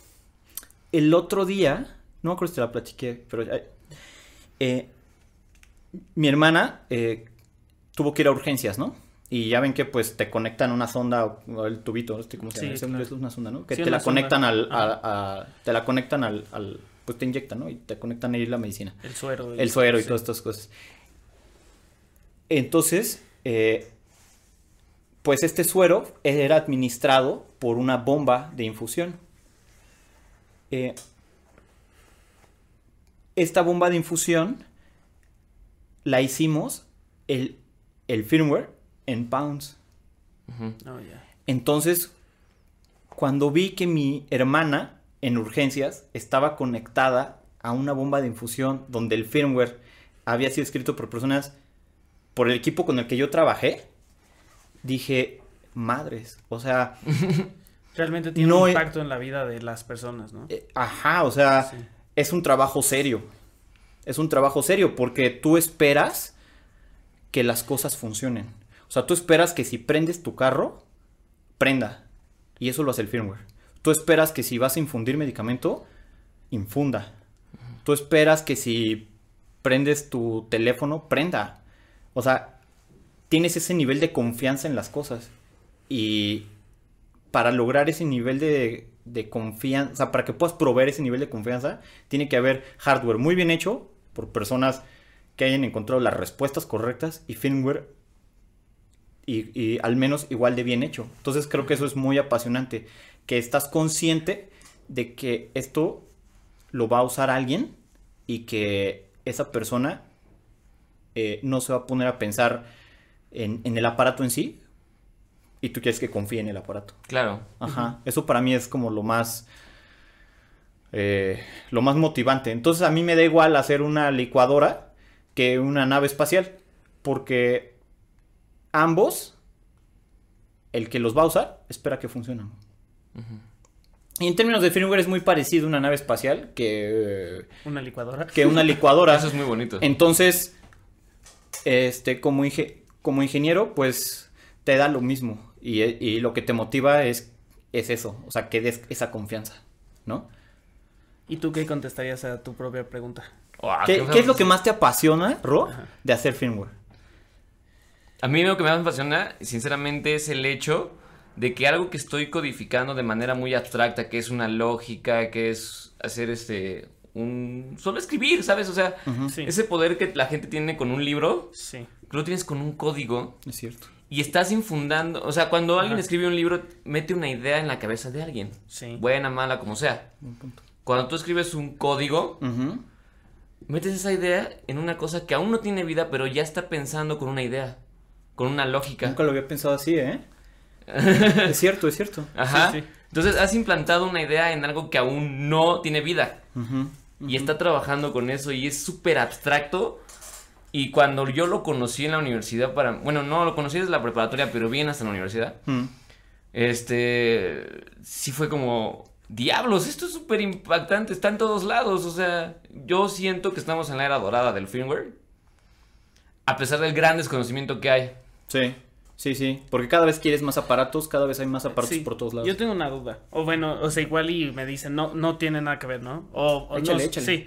El otro día, no me acuerdo si te la platiqué, pero eh, mi hermana eh, tuvo que ir a urgencias, ¿no? Y ya ven que pues te conectan una sonda o, el tubito, este, ¿cómo se llama? Es claro. es una sonda, ¿no? Que Sí, te la conectan al, a- a- te la conectan al, al- pues te inyectan, ¿no? Y te conectan ahí la medicina. El suero. El suero y sí. todas estas cosas. Entonces, eh, pues este suero era administrado por una bomba de infusión. Eh, esta bomba de infusión la hicimos el, el firmware en pounds. Ya. Entonces, cuando vi que mi hermana en urgencias estaba conectada a una bomba de infusión donde el firmware había sido escrito por personas, por el equipo con el que yo trabajé, dije, madres. O sea, Realmente tiene No un he- impacto en la vida de las personas, ¿no? eh, ajá, o sea, Sí. es un trabajo serio. Es un trabajo serio porque tú esperas que las cosas funcionen. O sea, tú esperas que si prendes tu carro, prenda. Y eso lo hace el firmware. Tú esperas que si vas a infundir medicamento, infunda. Tú esperas que si prendes tu teléfono, prenda. O sea, tienes ese nivel de confianza en las cosas. Y para lograr ese nivel de, de confianza, o sea, para que puedas proveer ese nivel de confianza, tiene que haber hardware muy bien hecho por personas que hayan encontrado las respuestas correctas y firmware y, y al menos igual de bien hecho. Entonces creo que eso es muy apasionante, que estás consciente de que esto lo va a usar alguien y que esa persona eh, no se va a poner a pensar en, en el aparato en sí y tú quieres que confíe en el aparato. Claro. Ajá, eso para mí es como lo más eh, lo más motivante. Entonces a mí me da igual hacer una licuadora que una nave espacial, porque ambos, el que los va a usar, espera que funcionen. Y en términos de firmware es muy parecido a una nave espacial que, Una licuadora. que una licuadora. Eso es muy bonito. Entonces, este, como, inge- como ingeniero, pues te da lo mismo. Y, y lo que te motiva es, es eso, o sea, que des esa confianza, ¿no? ¿Y tú qué contestarías a tu propia pregunta? Guau, ¿Qué, qué es lo que más te apasiona, Ro, de hacer firmware? A mí lo que más me apasiona, sinceramente, es el hecho de que algo que estoy codificando de manera muy abstracta, que es una lógica, que es hacer este un solo escribir, ¿sabes? O sea, Sí. ese poder que la gente tiene con un libro, Sí. lo tienes con un código Es cierto. y estás infundando, o sea, cuando alguien escribe un libro, mete una idea en la cabeza de alguien, Sí. buena, mala, como sea. Buen punto. Cuando tú escribes un código, metes esa idea en una cosa que aún no tiene vida, pero ya está pensando con una idea, con una lógica. Nunca lo había pensado así, ¿eh? es cierto, es cierto. Ajá. Sí, sí. Entonces has implantado una idea en algo que aún no tiene vida. Ujú. Y está trabajando con eso y es súper abstracto. Y cuando yo lo conocí en la universidad para... Bueno, no, lo conocí desde la preparatoria, pero bien hasta la universidad. Mm. Este... Sí fue como... Diablos, esto es súper impactante, está en todos lados. O sea, yo siento que estamos en la era dorada del firmware. A pesar del gran desconocimiento que hay. Sí, sí, sí. Porque cada vez quieres más aparatos, cada vez hay más aparatos Sí, por todos lados. Yo tengo una duda. O bueno, o sea, igual y me dicen, no, no tiene nada que ver, ¿no? O, o Échale, no, échale. Sí.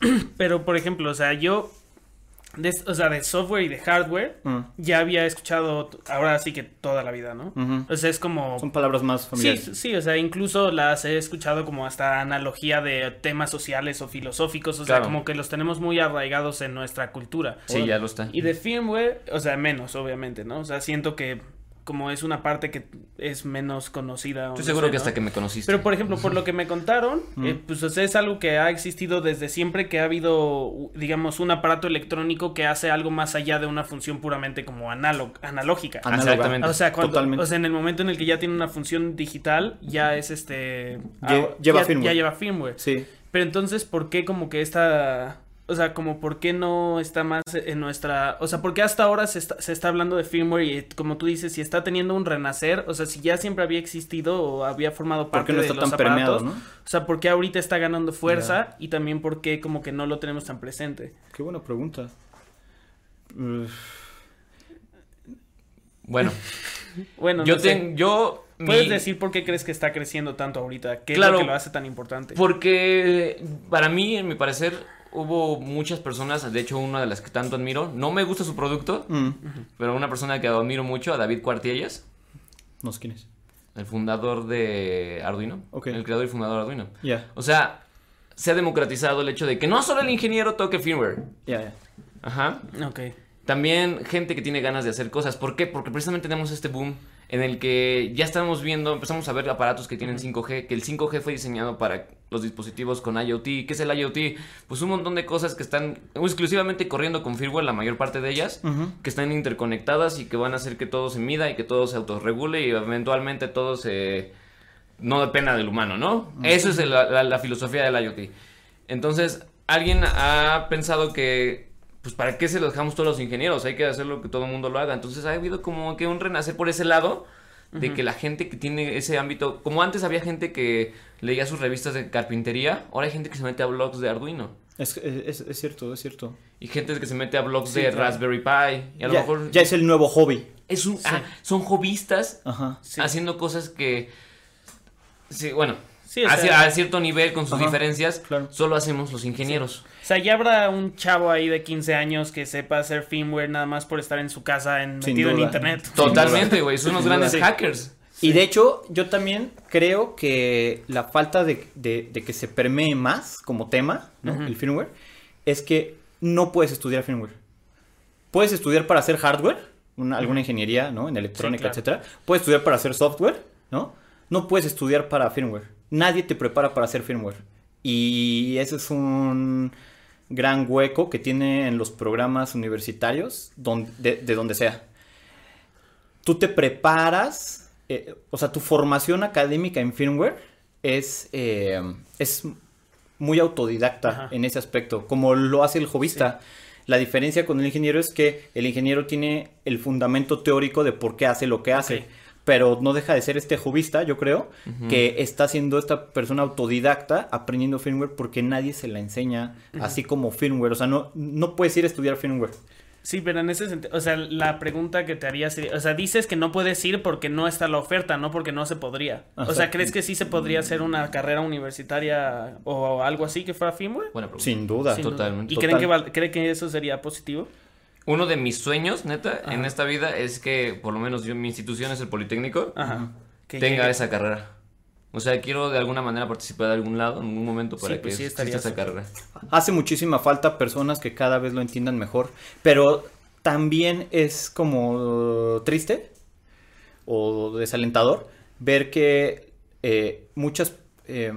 Pero, por ejemplo, o sea, yo, de, o sea, de software y de hardware, Mm. ya había escuchado, ahora sí que toda la vida, ¿no? O sea, es como... Son palabras más Sí, familiares. sí, o sea, incluso las he escuchado como hasta analogía de temas sociales o filosóficos, o sea, como que los tenemos muy arraigados en nuestra cultura. Sí, ya lo está. Y de firmware, o sea, menos, obviamente, ¿no? O sea, siento que como es una parte que es menos conocida. o Estoy no seguro sé, que ¿no? hasta que me conociste. Pero por ejemplo, por lo que me contaron, eh, pues o sea, es algo que ha existido desde siempre que ha habido, digamos, un aparato electrónico que hace algo más allá de una función puramente como analog analógica. Análoga. Exactamente. O sea, cuando, Totalmente. o sea, en el momento en el que ya tiene una función digital, ya es este... Lle- ah, lleva ya, firmware. Ya lleva firmware. Sí. Pero entonces, ¿por qué como que esta... O sea, como por qué no está más en nuestra... O sea, ¿por qué hasta ahora se está, se está hablando de firmware y como tú dices, si está teniendo un renacer, o sea, si ya siempre había existido o había formado ¿Por parte qué no de está los tan permeado, aparatos? no? O sea, ¿por qué ahorita está ganando fuerza y también por qué como que no lo tenemos tan presente? Qué buena pregunta. Uf, Bueno, Bueno, yo no tengo... Yo... ¿Puedes mi- decir por qué crees que está creciendo tanto ahorita? ¿Qué Claro. es lo que lo hace tan importante? Porque para mí, en mi parecer, hubo muchas personas, de hecho una de las que tanto admiro, no me gusta su producto, mm, pero una persona que admiro mucho, a David Cuartiellas, No sé quién es. el fundador de Arduino, Ok. el creador y fundador de Arduino. Ya, O sea, se ha democratizado el hecho de que no solo el ingeniero toque firmware, ya, ya. ajá, Ok. también gente que tiene ganas de hacer cosas. ¿Por qué? Porque precisamente tenemos este boom en el que ya estamos viendo, empezamos a ver aparatos que tienen 5G, que el 5G fue diseñado para los dispositivos con IoT. ¿Qué es el IoT? Pues un montón de cosas que están exclusivamente corriendo con firmware, la mayor parte de ellas, que están interconectadas y que van a hacer que todo se mida y que todo se autorregule y eventualmente todo se... no dependa del humano, ¿no? Eso es el- la, la filosofía del IoT. Entonces, alguien ha pensado que, pues, ¿para qué se lo dejamos todos los ingenieros? Hay que hacer lo que todo el mundo lo haga. Entonces, ha habido como que un renacer por ese lado de que la gente que tiene ese ámbito, como antes había gente que leía sus revistas de carpintería, ahora hay gente que se mete a blogs de Arduino. Es, es, es cierto, es cierto. Y gente que se mete a blogs Sí, de claro. Raspberry Pi. Y a lo Ya, mejor ya es el nuevo hobby. es un, ah, son hobbyistas Ajá. Sí. haciendo cosas que, sí, bueno, Sí, o a, sea- ci- a cierto nivel con sus Ajá, diferencias, claro. solo hacemos los ingenieros. O sea, ya habrá un chavo ahí de 15 años que sepa hacer firmware nada más por estar en su casa en, Sin metido en internet. Totalmente, güey, son unos Sin duda. grandes Sí. hackers. Y de hecho, yo también creo que la falta de, de- de que se permee más como tema, ¿no? El firmware, es que no puedes estudiar firmware. Puedes estudiar para hacer hardware, una- alguna ingeniería, ¿no? En electrónica, Sí, claro. etcétera. Puedes estudiar para hacer software, ¿no? No puedes estudiar para firmware. Nadie te prepara para hacer firmware. Y ese es un gran hueco que tiene en los programas universitarios don- de, de donde sea. Tú te preparas, eh, o sea, tu formación académica en firmware es, eh, es muy autodidacta Ajá. en ese aspecto, como lo hace el hobbyista. La diferencia con el ingeniero es que el ingeniero tiene el fundamento teórico de por qué hace lo que hace. Pero no deja de ser este hobbyista, yo creo, que está siendo esta persona autodidacta aprendiendo firmware porque nadie se la enseña así como firmware. O sea, no, no puedes ir a estudiar firmware. Sí, pero en ese sentido, o sea, la pregunta que te haría sería, o sea, dices que no puedes ir porque no está la oferta, no porque no se podría. O sea, ¿crees que sí se podría hacer una carrera universitaria o algo así que fuera firmware? Buena pregunta. Sin duda. Sin duda. totalmente. ¿Y Total. creen que, val- creen que eso sería positivo? Uno de mis sueños, neta, en esta vida es que, por lo menos yo, mi institución es el Politécnico, Ajá. Que tenga llegue- esa carrera. O sea, quiero de alguna manera participar de algún lado, en algún momento, para Sí, pues que sí, exista esa carrera. Hace muchísima falta personas que cada vez lo entiendan mejor, pero también es como triste o desalentador ver que eh, muchas, eh,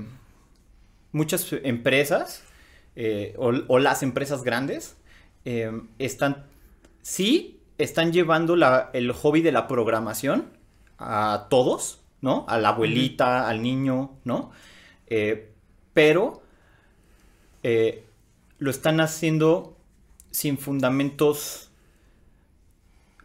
muchas empresas eh, o, o las empresas grandes están, sí, están llevando la- el hobby de la programación a todos, ¿no? A la abuelita, al niño, ¿no? Eh, pero eh, lo están haciendo sin fundamentos,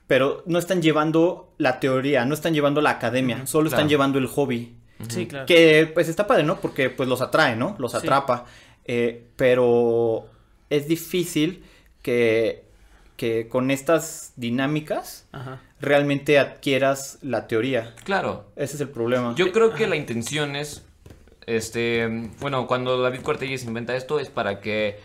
pero no están llevando la teoría, no están llevando la academia, solo están llevando el hobby. Sí, claro. Que pues está padre, ¿no? Porque pues los atrae, ¿no? Los Sí. atrapa. Eh, pero es difícil que, que con estas dinámicas Ajá. realmente adquieras la teoría. Claro. Ese es el problema. Yo creo que la intención es, este, bueno, cuando David Cuartellas inventa esto es para que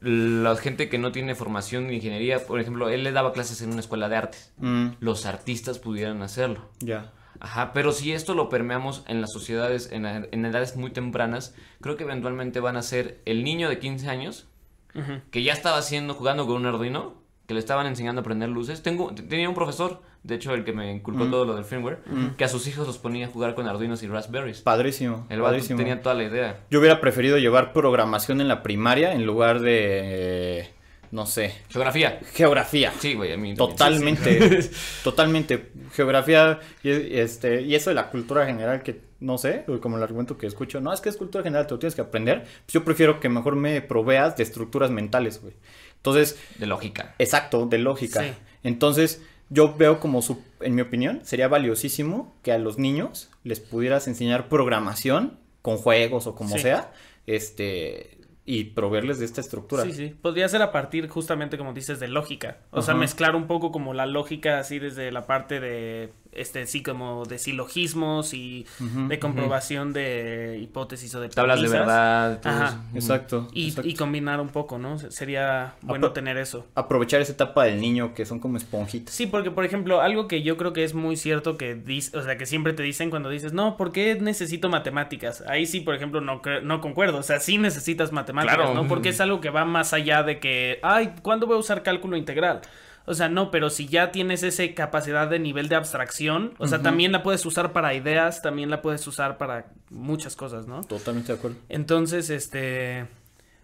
la gente que no tiene formación en ingeniería, por ejemplo, él le daba clases en una escuela de artes, Mm, los artistas pudieran hacerlo. ya. Ajá, pero si esto lo permeamos en las sociedades, en, en edades muy tempranas, creo que eventualmente van a ser el niño de 15 años Ujú. que ya estaba haciendo, jugando con un Arduino, que le estaban enseñando a prender luces. Tengo, tenía un profesor, de hecho el que me inculcó Mm. todo lo del firmware, que a sus hijos los ponía a jugar con Arduinos y Raspberries. Padrísimo. El padrísimo. tenía toda la idea. Yo hubiera preferido llevar programación en la primaria en lugar de, eh, no sé, Geografía. geografía. Sí, güey, a mí. Totalmente, totalmente. Geografía y este, y eso de la cultura general que, no sé, como el argumento que escucho, no, es que es cultura general, te lo tienes que aprender. Pues yo prefiero que mejor me proveas de estructuras mentales, güey. Entonces, De lógica. exacto, de lógica. Sí. Entonces, yo veo como su, en mi opinión, sería valiosísimo que a los niños les pudieras enseñar programación con juegos o como Sí. sea, este, y proveerles de esta estructura. Sí, sí. Podría ser a partir justamente como dices de lógica. O sea, mezclar un poco como la lógica así desde la parte de este sí como de silogismos y de comprobación de hipótesis o de Tablas de verdad. todo Ajá. eso. Ujú. Exacto. Y, exacto. y combinar un poco, ¿no? Sería bueno tener eso. Aprovechar esa etapa del niño que son como esponjitas. Sí, porque por ejemplo, algo que yo creo que es muy cierto que dice, o sea, que siempre te dicen cuando dices, "No, ¿por qué necesito matemáticas?" Ahí sí, por ejemplo, no no concuerdo, o sea, sí necesitas matemáticas, Claro. ¿no? Porque es algo que va más allá de que, "Ay, ¿cuándo voy a usar cálculo integral?" O sea, no, pero si ya tienes esa capacidad de nivel de abstracción, o sea, también la puedes usar para ideas, también la puedes usar para muchas cosas, ¿no? Totalmente de acuerdo. Entonces, este,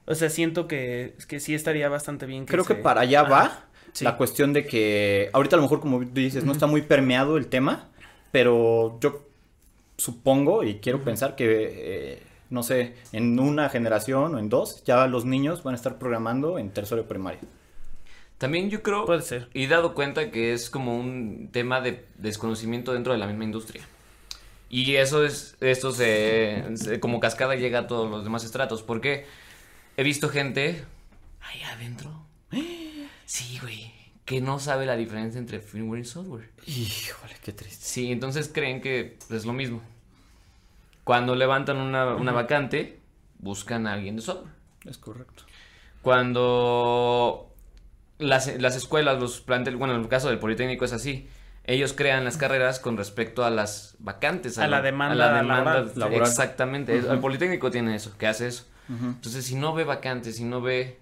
o sea, siento que, que sí estaría bastante bien que Creo que para allá va Sí. la cuestión de que ahorita a lo mejor como dices no está muy permeado el tema, pero yo supongo y quiero pensar que eh, no sé, en una generación o en dos ya los niños van a estar programando en tercero de primaria. También yo creo, Puede ser. y dado cuenta que es como un tema de desconocimiento dentro de la misma industria. Y eso es, esto se, se- como cascada llega a todos los demás estratos, porque he visto gente ahí adentro, sí, güey, que no sabe la diferencia entre firmware y software. Híjole, qué triste. Sí, entonces creen que es lo mismo. Cuando levantan una, una vacante, buscan a alguien de software. Es correcto. Cuando las, las escuelas, los planteles, bueno, en el caso del Politécnico es así. Ellos crean las carreras con respecto a las vacantes. A la demanda laboral. Laboral. Exactamente. El Politécnico tiene eso, que hace eso. Entonces, si no ve vacantes, si no ve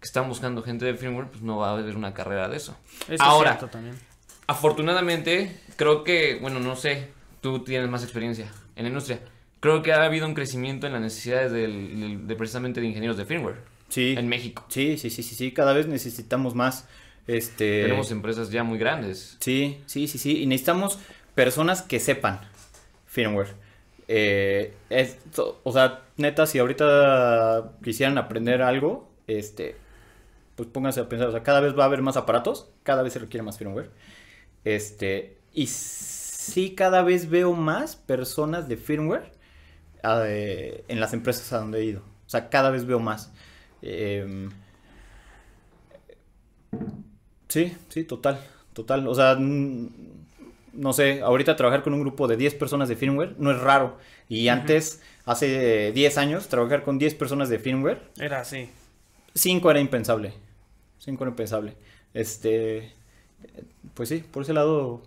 que están buscando gente de firmware, pues no va a haber una carrera de eso. Eso Ahora, es cierto también. Afortunadamente, creo que, bueno, no sé, tú tienes más experiencia en la industria. Creo que ha habido un crecimiento en las necesidades del- del- de precisamente de ingenieros de firmware Sí. en México. Sí, sí, sí, sí, sí. Cada vez necesitamos más. Este. Tenemos empresas ya muy grandes. Sí, sí, sí, sí. Y necesitamos personas que sepan firmware. Eh, es- o sea, neta, si ahorita quisieran aprender algo, este, pues pónganse a pensar, o sea, cada vez va a haber más aparatos, cada vez se requiere más firmware. Este, y sí, cada vez veo más personas de firmware eh, en las empresas a donde he ido. O sea, cada vez veo más. Em, Sí, sí, total, total. O sea, no sé, ahorita trabajar con un grupo de 10 personas de firmware no es raro. Y antes, hace 10 años, trabajar con 10 personas de firmware, Era así. 5 era impensable. 5 era impensable. Este, pues sí, por ese lado,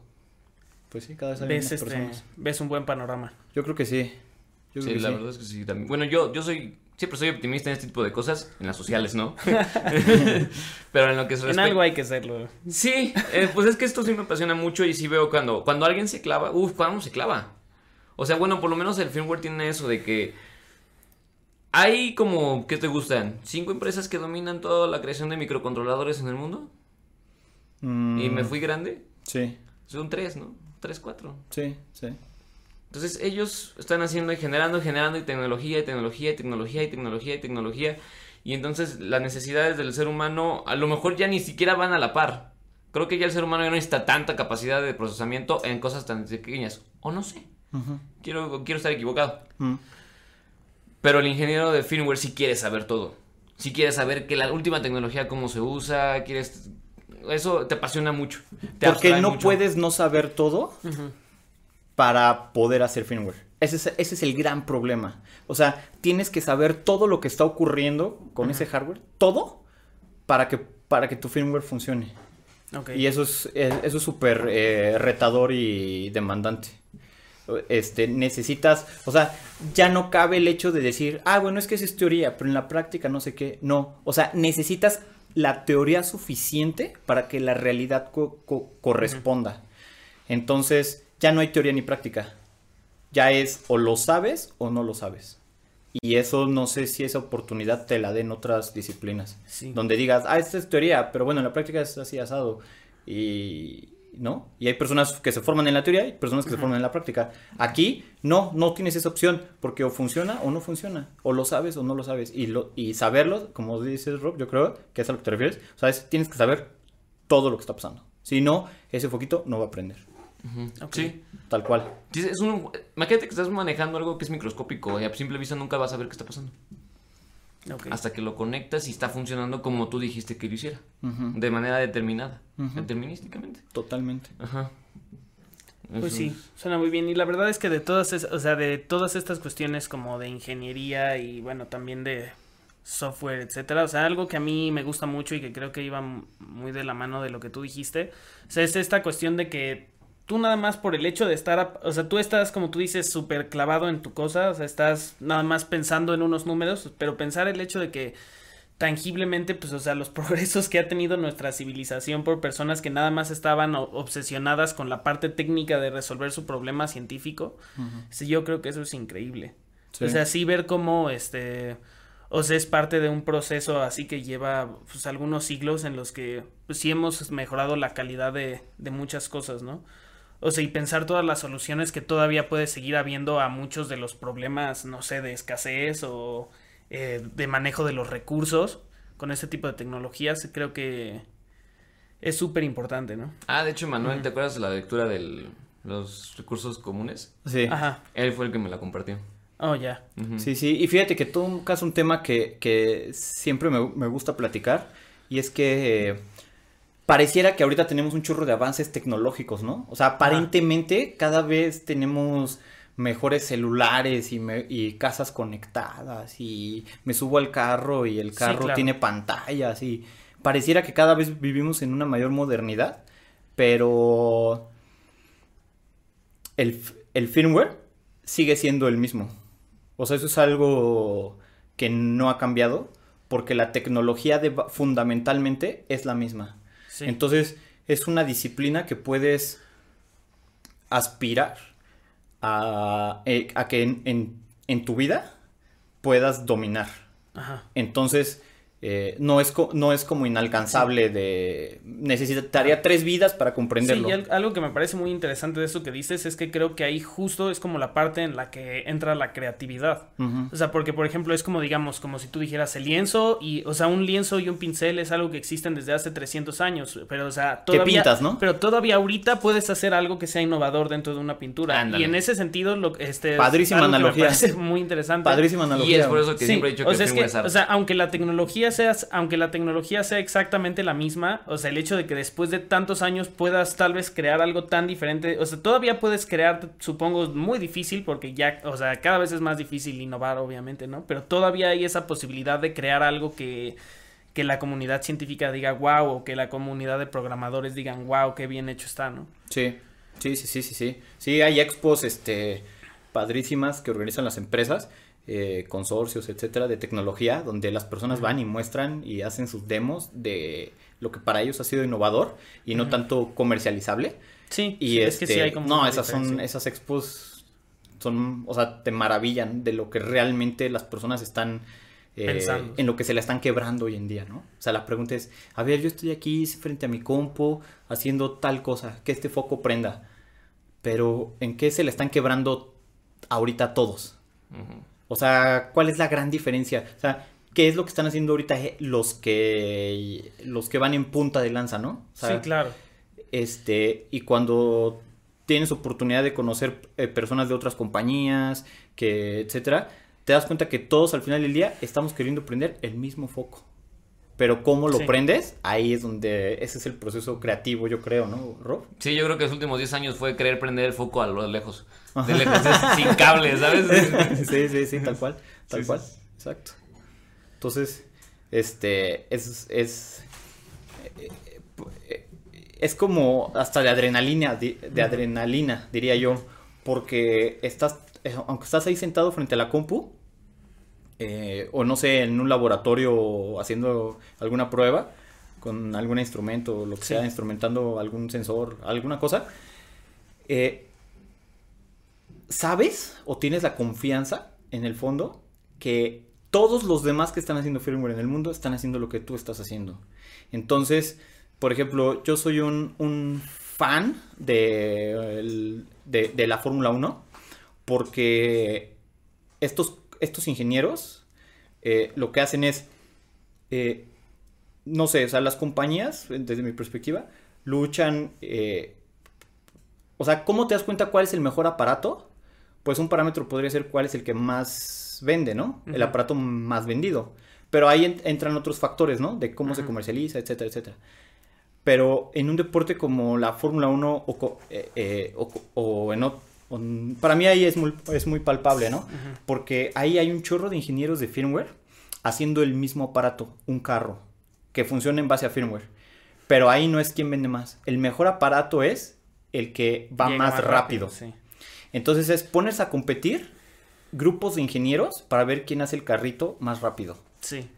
pues sí, cada vez hay Ves, más este, personas. ves un buen panorama. Yo creo que sí. Yo Sí, creo que la sí. verdad es que sí también. Bueno, yo, yo soy, siempre soy optimista en este tipo de cosas, en las sociales, ¿no? Pero en lo que se En respecta... algo hay que serlo. Sí, eh, pues es que esto sí me apasiona mucho y sí veo cuando, cuando alguien se clava, uff, cuando se clava. O sea, bueno, por lo menos el firmware tiene eso de que hay como, ¿qué te gustan? ¿Cinco empresas que dominan toda la creación de microcontroladores en el mundo? Y me Mm, fui grande. Sí, Son tres, ¿no? Tres, cuatro. sí, sí. Entonces ellos están haciendo y generando y generando y tecnología y tecnología y tecnología y tecnología y tecnología. Y entonces las necesidades del ser humano a lo mejor ya ni siquiera van a la par. Creo que ya el ser humano ya no necesita tanta capacidad de procesamiento en cosas tan pequeñas. O no sé. Quiero, quiero estar equivocado. Mm. Pero el ingeniero de firmware sí quiere saber todo. Sí quiere saber que la última tecnología cómo se usa, quieres... Eso te apasiona mucho. te Porque no mucho. puedes no saber todo para poder hacer firmware. Ese es, ese es el gran problema. O sea, tienes que saber todo lo que está ocurriendo con ese hardware, todo, para que, para que tu firmware funcione. Y eso es eh, eso es súper eh, retador y demandante. Este, necesitas, o sea, ya no cabe el hecho de decir, ah, bueno, es que esa es teoría, pero en la práctica no sé qué. No, o sea, necesitas la teoría suficiente para que la realidad co- co- corresponda. Entonces, ya no hay teoría ni práctica. Ya es o lo sabes o no lo sabes. Y eso no sé si esa oportunidad te la den otras disciplinas Sí. donde digas, ah, esta es teoría, pero bueno, en la práctica es así asado. Y, ¿no? Y hay personas que se forman en la teoría y personas que se forman en la práctica. Aquí, no, no tienes esa opción, porque o funciona o no funciona, o lo sabes o no lo sabes. Y, lo, y saberlo, como dices Rob, yo creo que es a lo que te refieres, sabes, tienes que saber todo lo que está pasando. Si no, ese foquito no va a Sí. tal cual. Es un, imagínate que estás manejando algo que es microscópico y a simple vista nunca vas a ver qué está pasando. Hasta que lo conectas y está funcionando como tú dijiste que lo hiciera. De manera determinada. Determinísticamente. Totalmente. Ajá. Pues Eso sí, es- suena muy bien. Y la verdad es que de todas, es- o sea, de todas estas cuestiones como de ingeniería y bueno, también de software, etcétera, o sea, algo que a mí me gusta mucho y que creo que iba muy de la mano de lo que tú dijiste, o sea, es esta cuestión de que tú nada más por el hecho de estar, a- o sea, tú estás, como tú dices, súper clavado en tu cosa, o sea, estás nada más pensando en unos números, pero pensar el hecho de que tangiblemente, pues, o sea, los progresos que ha tenido nuestra civilización por personas que nada más estaban obsesionadas con la parte técnica de resolver su problema científico, sí, yo creo que eso es increíble. Sí. O sea, sí ver cómo, este, o sea, es parte de un proceso así que lleva, pues, algunos siglos en los que, pues, sí hemos mejorado la calidad de, de muchas cosas, ¿no? O sea, y pensar todas las soluciones que todavía puede seguir habiendo a muchos de los problemas, no sé, de escasez o eh, de manejo de los recursos con este tipo de tecnologías, creo que es súper importante, ¿no? Ah, de hecho, Manuel, ¿te acuerdas de la lectura de los recursos comunes? Sí. Ajá. Él fue el que me la compartió. Oh, ya. Sí, sí, y fíjate que tú tocas un tema que, que siempre me, me gusta platicar, y es que eh, pareciera que ahorita tenemos un chorro de avances tecnológicos, ¿no? O sea, aparentemente cada vez tenemos mejores celulares y, me- y casas conectadas, y me subo al carro y el Sí, carro claro. tiene pantallas, y pareciera que cada vez vivimos en una mayor modernidad, pero el, firmware sigue siendo el mismo. O sea, eso es algo que no ha cambiado porque la tecnología de, fundamentalmente es la misma. Sí. Entonces, es una disciplina que puedes aspirar a, eh, a que en, en- en tu vida puedas dominar. Ajá. Entonces, eh, no, es no es como inalcanzable de... Necesitaría tres vidas para comprenderlo. Sí, y al- algo que me parece muy interesante de eso que dices es que creo que ahí justo es como la parte en la que entra la creatividad. O sea, porque por ejemplo es como digamos, como si tú dijeras el lienzo y, o sea, un lienzo y un pincel es algo que existen desde hace 300 años, pero o sea, todavía pintas, ¿no? Pero todavía ahorita puedes hacer algo que sea innovador dentro de una pintura Ándale. y en ese sentido lo este es Padrísima algo que me analogía. parece muy interesante. Padrísima Y analogía. es por eso que Sí, siempre he dicho o que sea, el es que, o sea, aunque la tecnología sea, aunque la tecnología sea exactamente la misma, o sea, el hecho de que después de tantos años puedas tal vez crear algo tan diferente, o sea, todavía puedes crear, supongo, muy difícil, porque ya, o sea, cada vez es más difícil innovar, obviamente, ¿no? Pero todavía hay esa posibilidad de crear algo que, que la comunidad científica diga wow, o que la comunidad de programadores digan wow, qué bien hecho está, ¿no? Sí, sí, sí, sí, sí, sí. Sí, hay expos, este, padrísimas que organizan las empresas, eh, consorcios, etcétera, de tecnología, donde las personas van y muestran y hacen sus demos de lo que para ellos ha sido innovador y no tanto comercializable. Sí, Y sí, este, es que sí hay como no, esas son, esas expos son, o sea, te maravillan de lo que realmente las personas están eh, Pensando. en lo que se la están quebrando hoy en día, ¿no? O sea, la pregunta es, a ver, yo estoy aquí frente a mi compu haciendo tal cosa, que este foco prenda, pero ¿en qué se le están quebrando ahorita todos? O sea, ¿cuál es la gran diferencia? O sea, ¿qué es lo que están haciendo ahorita eh, los que los que van en punta de lanza, ¿no? O sea, sí, claro. este, y cuando tienes oportunidad de conocer eh, personas de otras compañías, que etcétera, te das cuenta que todos al final del día estamos queriendo prender el mismo foco. Pero cómo lo Sí. prendes, ahí es donde ese es el proceso creativo, yo creo, ¿no, Rob? Sí, yo creo que los últimos 10 años fue querer prender el foco a lo lejos. De lejos, sin cable, ¿sabes? sí, sí, sí, tal cual, tal Sí, cual, sí. exacto. Entonces, este, es, es, eh, es como hasta de adrenalina, de adrenalina, diría yo, porque estás, eh, aunque estás ahí sentado frente a la compu, eh, o no sé, en un laboratorio haciendo alguna prueba, con algún instrumento, lo que Sí. sea, instrumentando algún sensor, alguna cosa, eh, sabes o tienes la confianza en el fondo que todos los demás que están haciendo firmware en el mundo están haciendo lo que tú estás haciendo. Entonces, por ejemplo, yo soy un, un fan de, de, de la Fórmula 1 porque estos, estos ingenieros eh, lo que hacen es, eh, no sé, o sea, las compañías, desde mi perspectiva, luchan, eh, o sea, ¿cómo te das cuenta cuál es el mejor aparato? Pues un parámetro podría ser cuál es el que más vende, ¿no? El aparato más vendido. Pero ahí en- entran otros factores, ¿no? De cómo se comercializa, etcétera, etcétera. Pero en un deporte como la Fórmula 1 o, o en ot- para mí ahí es muy, es muy palpable, ¿no? Porque ahí hay un chorro de ingenieros de firmware haciendo el mismo aparato, un carro, que funciona en base a firmware. Pero ahí no es quien vende más. El mejor aparato es el que va Llega más, rápido. sí. Entonces es pones a competir grupos de ingenieros para ver quién hace el carrito más rápido. Sí.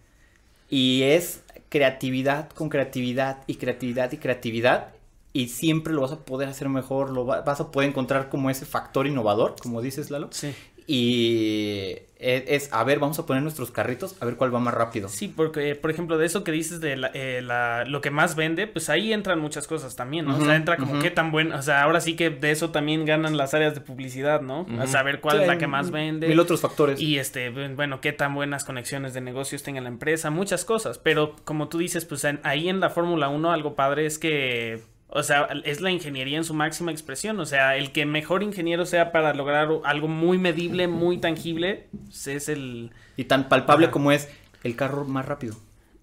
Y es creatividad con creatividad y creatividad y creatividad. Y siempre lo vas a poder hacer mejor, lo va- vas a poder encontrar como ese factor innovador, como dices Lalo. Sí. y es, es, a ver, vamos a poner nuestros carritos, a ver cuál va más rápido. Sí, porque, por ejemplo, de eso que dices de la, eh, la- lo que más vende, pues ahí entran muchas cosas también, ¿no? o sea, entra como qué tan bueno, o sea, ahora sí que de eso también ganan las áreas de publicidad, ¿no? A Ujú. saber cuál Sí, es la que más vende. Mil otros factores. Y este, bueno, qué tan buenas conexiones de negocios tenga la empresa, muchas cosas. Pero como tú dices, pues en- ahí en la Fórmula 1 algo padre es que, o sea, es la ingeniería en su máxima expresión. O sea, el que mejor ingeniero sea para lograr algo muy medible, muy tangible, pues, es el... Y tan palpable Ajá. como es el carro más rápido.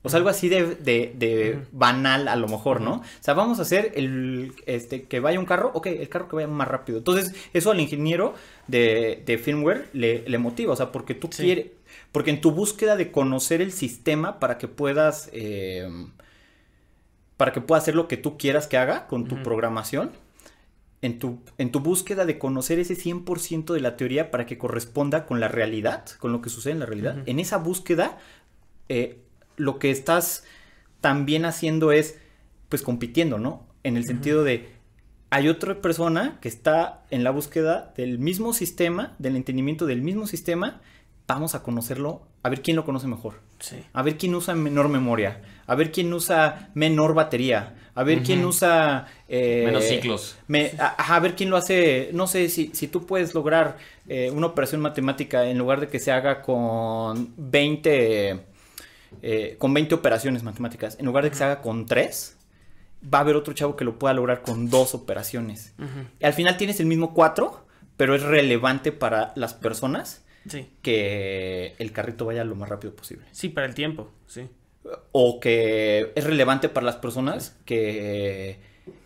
O sea, algo así de, de, de banal a lo mejor, ¿no? O sea, vamos a hacer el, este, que vaya un carro, ok, el carro que vaya más rápido. Entonces, eso al ingeniero de, de firmware le, le motiva, o sea, porque tú Sí. quieres, porque en tu búsqueda de conocer el sistema para que puedas, eh, para que pueda hacer lo que tú quieras que haga con tu programación, en tu, en tu búsqueda de conocer ese 100% de la teoría para que corresponda con la realidad, con lo que sucede en la realidad, en esa búsqueda, eh, lo que estás también haciendo es, pues, compitiendo, ¿no? En el sentido de, hay otra persona que está en la búsqueda del mismo sistema, del entendimiento del mismo sistema, vamos a conocerlo, a ver quién lo conoce mejor. Sí. A ver quién usa menor memoria. A ver quién usa menor batería. A ver quién usa... eh, Menos ciclos. me- a, ver quién lo hace. No sé si, si tú puedes lograr eh, una operación matemática en lugar de que se haga con 20. eh, con 20 operaciones matemáticas. En lugar de que se haga con 3. Va a haber otro chavo que lo pueda lograr con dos operaciones. Y al final tienes el mismo 4, pero es relevante para las personas Sí. que el carrito vaya lo más rápido posible. Sí, para el tiempo, sí. O que es relevante para las personas que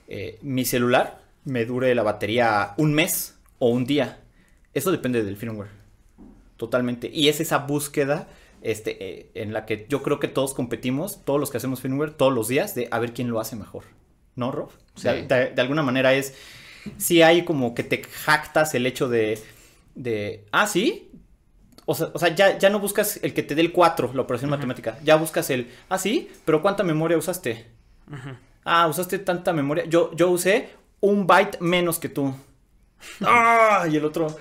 eh, mi celular me dure la batería un mes o un día. Eso depende del firmware. Totalmente. Y es esa búsqueda este, eh, en la que yo creo que todos competimos, todos los que hacemos firmware, todos los días, de a ver quién lo hace mejor. ¿No, Rob? Sí. De, de- de alguna manera es. Sí hay como que te jactas el hecho de. de ah, sí. O sea, o sea, ya, ya no buscas el que te dé el 4, la operación matemática. Ya buscas el. Ah, sí, pero ¿cuánta memoria usaste? Ujú. Ah, usaste tanta memoria. Yo, yo usé un byte menos que tú. ¡Ah! Y el otro.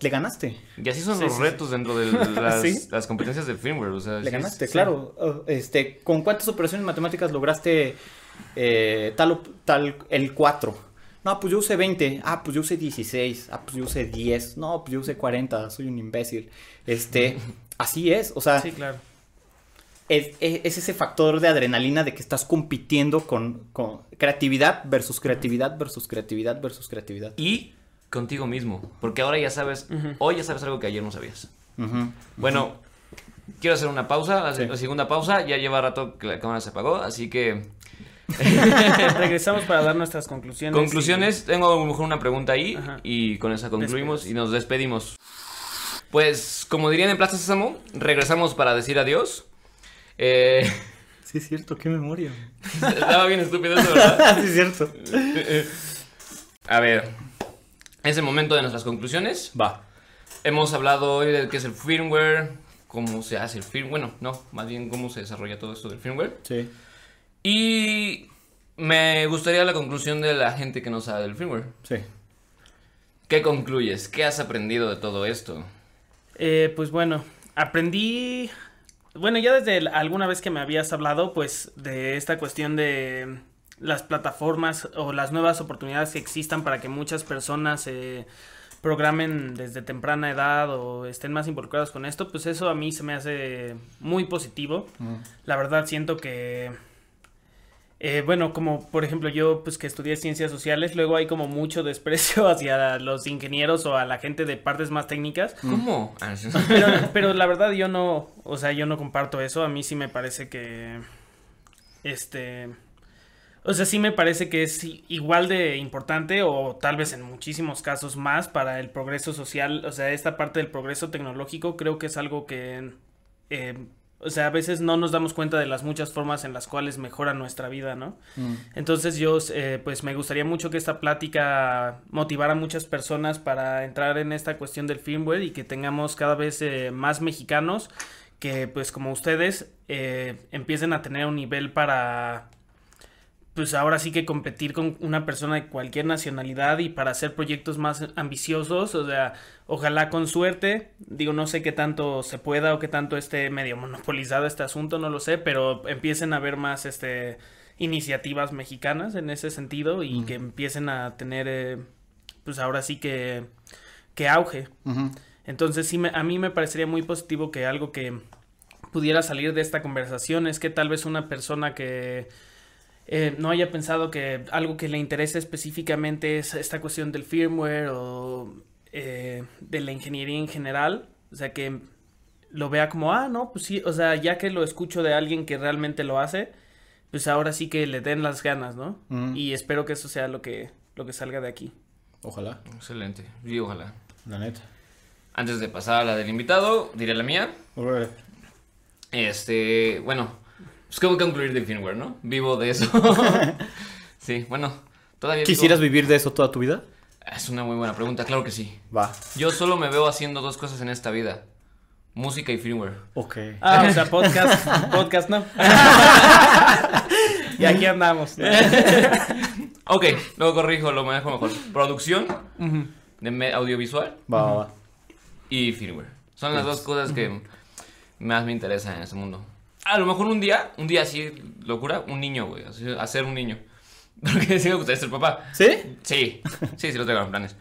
Le ganaste. Y así son Sí, los sí, retos dentro de las, Sí. las competencias del firmware. O sea, Le ganaste, claro. Uh, Este, ¿con cuántas operaciones matemáticas lograste eh, tal, op- tal el 4? No, pues yo usé 20. Ah, pues yo usé 16. Ah, pues yo usé 10. No, pues yo usé 40. Soy un imbécil. Este, así es. O sea, Sí, claro. es, es- es ese factor de adrenalina de que estás compitiendo con, con creatividad versus creatividad versus creatividad versus creatividad. Y contigo mismo. Porque ahora ya sabes, hoy ya sabes algo que ayer no sabías. Bueno, quiero hacer una pausa, la, Sí. la segunda pausa. Ya lleva rato que la cámara se apagó, así que Regresamos para dar nuestras conclusiones. Conclusiones, tengo a lo mejor una pregunta ahí Ajá. y con esa concluimos Despedes. y nos despedimos. Pues, como dirían en Plaza Sésamo, regresamos para decir adiós. Eh, Sí, es cierto, qué memoria. estaba bien estúpido eso, ¿verdad? sí, es cierto. A ver, es el momento de nuestras conclusiones. Va. Hemos hablado hoy de qué es el firmware, cómo se hace el firmware, bueno, no, más bien cómo se desarrolla todo esto del firmware. Sí. Y me gustaría la conclusión de la gente que no sabe del firmware. Sí. ¿Qué concluyes? ¿Qué has aprendido de todo esto? Eh, pues bueno, aprendí. Bueno, ya desde el- alguna vez que me habías hablado, pues, de esta cuestión de las plataformas o las nuevas oportunidades que existan para que muchas personas se programen desde temprana edad o estén más involucrados con esto, pues eso a mí se me hace muy positivo. La verdad siento que eh, bueno, como por ejemplo yo pues que estudié ciencias sociales, luego hay como mucho desprecio hacia los ingenieros o a la gente de partes más técnicas. ¿Cómo? Ah, Pero, pero la verdad yo no, o sea, yo no comparto eso. A mí sí me parece que, este, o sea, sí me parece que es igual de importante o tal vez en muchísimos casos más para el progreso social. O sea, esta parte del progreso tecnológico creo que es algo que, eh, o sea, a veces no nos damos cuenta de las muchas formas en las cuales mejora nuestra vida, ¿no? Entonces yo, eh, pues me gustaría mucho que esta plática motivara a muchas personas para entrar en esta cuestión del firmware y que tengamos cada vez eh, más mexicanos que, pues como ustedes, eh, empiecen a tener un nivel para pues ahora sí que competir con una persona de cualquier nacionalidad y para hacer proyectos más ambiciosos, o sea, ojalá con suerte, digo, no sé qué tanto se pueda o qué tanto esté medio monopolizado este asunto, no lo sé, pero empiecen a haber más este iniciativas mexicanas en ese sentido y que empiecen a tener eh, pues ahora sí que que auge. Entonces sí me, a mí me parecería muy positivo que algo que pudiera salir de esta conversación es que tal vez una persona que eh, no haya pensado que algo que le interese específicamente es esta cuestión del firmware o eh, de la ingeniería en general. O sea, que lo vea como, ah, no, pues sí, o sea, ya que lo escucho de alguien que realmente lo hace, pues ahora sí que le den las ganas, ¿no? Y espero que eso sea lo que, lo que salga de aquí. Ojalá. Excelente. Sí, ojalá. La neta. Antes de pasar a la del invitado, diré la mía. Este, bueno, pues que concluir del firmware, ¿no? Vivo de eso. sí, bueno, todavía. ¿Quisieras vivir de eso toda tu vida? Es una muy buena pregunta, claro que sí. Va. Yo solo me veo haciendo dos cosas en esta vida. Música y firmware. Ok. Ah, o sea, podcast, podcast no. y aquí andamos. ok, luego corrijo, lo manejo mejor. Producción de audiovisual. Va, va. Y firmware. Son las dos cosas que más me interesan en este mundo. A lo mejor un día, un día así, locura, un niño, güey. Hacer un niño. Porque sí me gustaría ser papá. ¿Sí? Sí, sí, sí lo tengo en planes.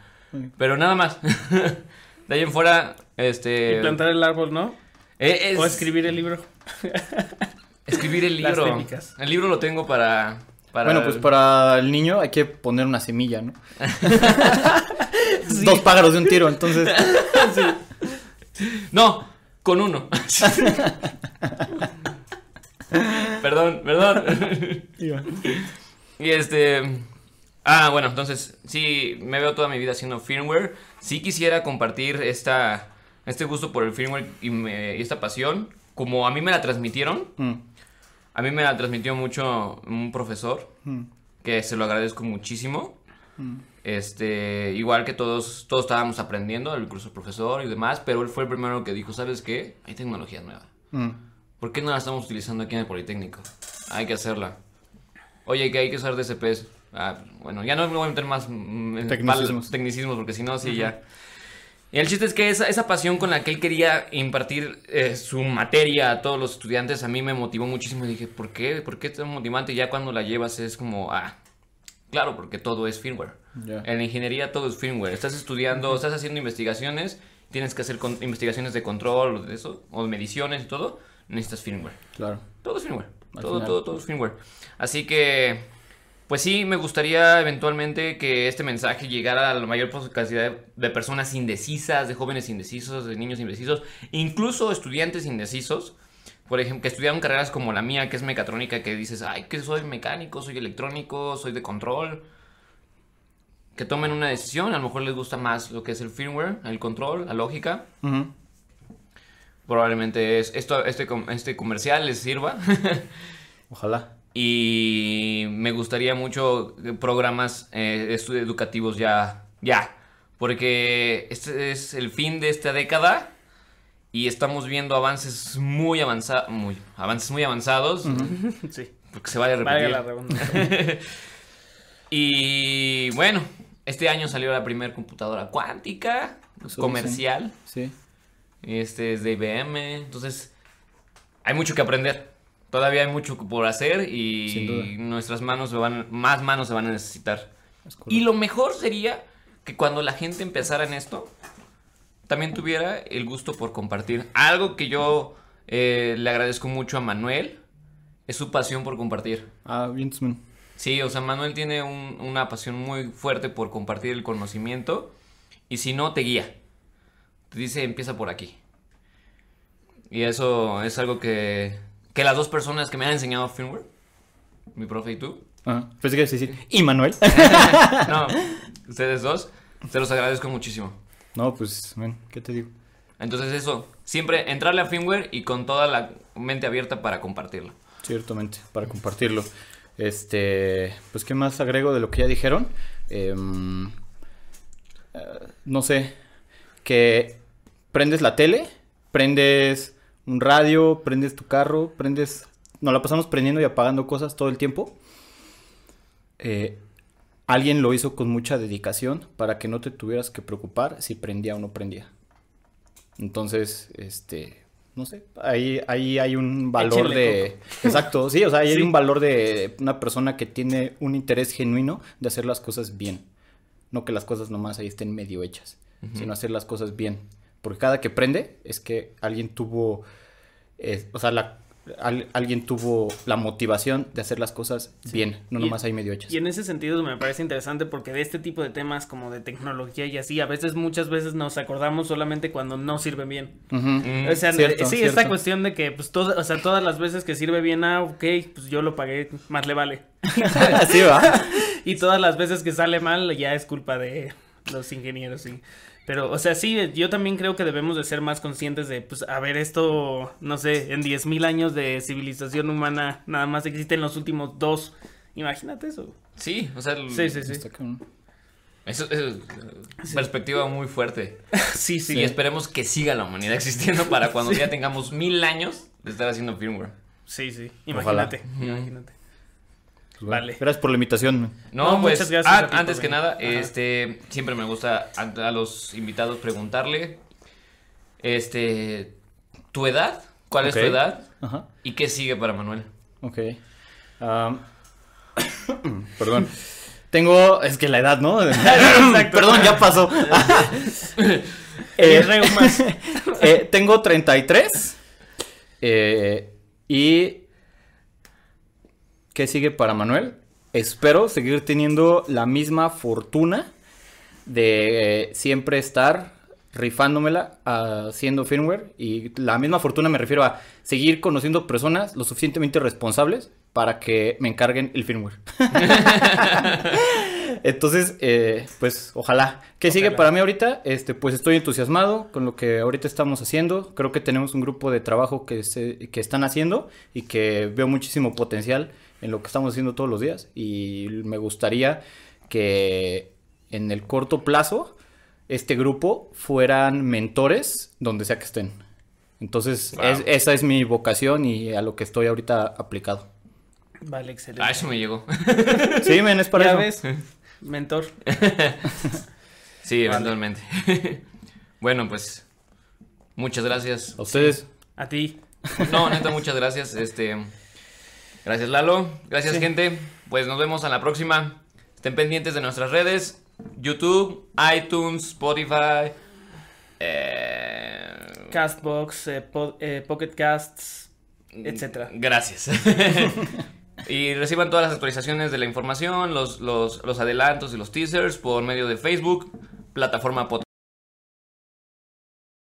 Pero nada más. De ahí en fuera, este... Y plantar el árbol, ¿no? Eh, es- O escribir el libro. Escribir el Las libro. técnicas. El libro lo tengo para... para Bueno, pues para el niño hay que poner una semilla, ¿no? Dos pájaros de un tiro, entonces. No, con uno. Perdón, perdón. y este... Ah, bueno, entonces, sí, me veo toda mi vida haciendo firmware. Sí quisiera compartir esta, este gusto por el firmware y, me- y esta pasión. Como a mí me la transmitieron, Mm, a mí me la transmitió mucho un profesor, mm, que se lo agradezco muchísimo. mm. Este, igual que todos, todos estábamos aprendiendo, incluso el profesor y demás, pero él fue el primero que dijo, ¿sabes qué? Hay tecnología nueva. ¿Por qué no la estamos utilizando aquí en el Politécnico? Hay que hacerla. Oye, que hay que usar DCPs. Ah, bueno, ya no me voy a meter más mm, en Tecnicismos. tecnicismos porque si no, sí, ya. Y el chiste es que esa, esa pasión con la que él quería impartir eh, su materia a todos los estudiantes a mí me motivó muchísimo. Y dije, ¿por qué? ¿Por qué es tan motivante? Y ya cuando la llevas es como, ah, claro, porque todo es firmware. Ya. En la ingeniería todo es firmware. Estás estudiando, estás haciendo investigaciones, tienes que hacer investigaciones de control o de eso, o mediciones y todo, necesitas firmware. Claro. Todo es firmware. Al Todo, final. todo, todo es firmware. Así que, pues sí, me gustaría eventualmente que este mensaje llegara a la mayor cantidad de, de personas indecisas, de jóvenes indecisos, de niños indecisos, incluso estudiantes indecisos. Por ejemplo, que estudiaron carreras como la mía, que es mecatrónica, que dices, ay, que soy mecánico, soy electrónico, soy de control. Que tomen una decisión, a lo mejor les gusta más lo que es el firmware, el control, la lógica. Ujú. Probablemente es, esto, este, este comercial les sirva. Ojalá. Y me gustaría mucho programas eh, educativos ya, ya, porque este es el fin de esta década y estamos viendo avances muy avanzados, muy, avances muy avanzados, Sí. porque se vale a repetir. la y bueno, este año salió la primera computadora cuántica Eso comercial, Sí. Este es de IBM, entonces hay mucho que aprender. Todavía hay mucho por hacer y nuestras manos se van, más manos se van a necesitar. es Y lo mejor sería que cuando la gente empezara en esto, también tuviera el gusto por compartir. Algo que yo eh, le agradezco mucho a Manuel es su pasión por compartir. Ah, bien. Sí, o sea, Manuel tiene un- una pasión muy fuerte por compartir el conocimiento y si no, te guía. Te dice, empieza por aquí. Y eso es algo que, que las dos personas que me han enseñado firmware, mi profe y tú, Ah, pensé que ibas a decir. ¿Y Manuel? no, ustedes dos, te los agradezco muchísimo. no, pues, man, ¿qué te digo? Entonces eso, siempre entrarle a firmware y con toda la mente abierta para compartirlo. Ciertamente, para compartirlo. Este, pues, ¿qué más agrego de lo que ya dijeron? Em, eh, no sé, que prendes la tele, prendes un radio, prendes tu carro, prendes... Nos la pasamos prendiendo y apagando cosas todo el tiempo. eh, alguien lo hizo con mucha dedicación para que no te tuvieras que preocupar si prendía o no prendía. Entonces, este, no sé, ahí, ahí hay un valor de... Exacto, sí, o sea, ahí Sí. hay un valor de una persona que tiene un interés genuino de hacer las cosas bien. No que las cosas nomás ahí estén medio hechas, sino hacer las cosas bien. Porque cada que prende es que alguien tuvo, eh, o sea, la, al- alguien tuvo la motivación de hacer las cosas bien, no Y- nomás ahí medio hechas. Y en ese sentido me parece interesante porque de este tipo de temas como de tecnología y así, a veces, muchas veces nos acordamos solamente cuando no sirven bien. Mm, O sea, cierto, sí, cierto. esta cuestión de que, pues, todo, o sea, todas las veces que sirve bien, ah, ok, pues yo lo pagué, más le vale. sí, va. Y todas las veces que sale mal, ya es culpa de los ingenieros, sí. Pero, o sea, sí, yo también creo que debemos de ser más conscientes de, pues, a ver, esto, no sé, en 10.000 años de civilización humana, nada más existen los últimos dos. Imagínate eso. Sí, o sea, el- Sí, sí, sí. Eso es eh, perspectiva muy fuerte. Sí, sí. Y esperemos que siga la humanidad existiendo para cuando ya tengamos mil años de estar haciendo firmware. Sí, sí. Ojalá. Imagínate, imagínate. Vale. Gracias por la invitación. No, No, pues muchas gracias ah, a ti por antes que venir. nada, Ajá. este siempre me gusta a, a los invitados preguntarle este tu edad, ¿cuál es tu edad Ajá. y qué sigue para Manuel? Ok. Perdón. Tengo. Es que la edad, ¿no? perdón, ya pasó. Eh, Eh, eh, tengo 33. eh, y. ¿Qué sigue para Manuel? Espero seguir teniendo la misma fortuna de eh, siempre estar rifándomela haciendo firmware. Y la misma fortuna me refiero a seguir conociendo personas lo suficientemente responsables para que me encarguen el firmware. Entonces, eh, pues ojalá. ¿Qué sigue para mí ahorita? Este, pues estoy entusiasmado con lo que ahorita estamos haciendo. Creo que tenemos un grupo de trabajo que, se, que están haciendo y que veo muchísimo potencial en lo que estamos haciendo todos los días. Y me gustaría que en el corto plazo este grupo fueran mentores donde sea que estén. Entonces, Wow. es- esa es mi vocación y a lo que estoy ahorita aplicado. Vale, excelente. Ah, eso me llegó. Sí, men, es para ya eso. ves, mentor. sí, Vale. eventualmente. bueno, pues muchas gracias. A ustedes. A ti. No, neta, muchas gracias. Este, gracias Lalo, gracias Sí. gente. Pues nos vemos a la próxima. Estén pendientes de nuestras redes: YouTube, iTunes, Spotify. eh, Castbox, eh, po- eh, Pocket Casts, etcétera. Gracias. y reciban todas las actualizaciones de la información, los, los, los adelantos y los teasers por medio de Facebook, plataforma podcast.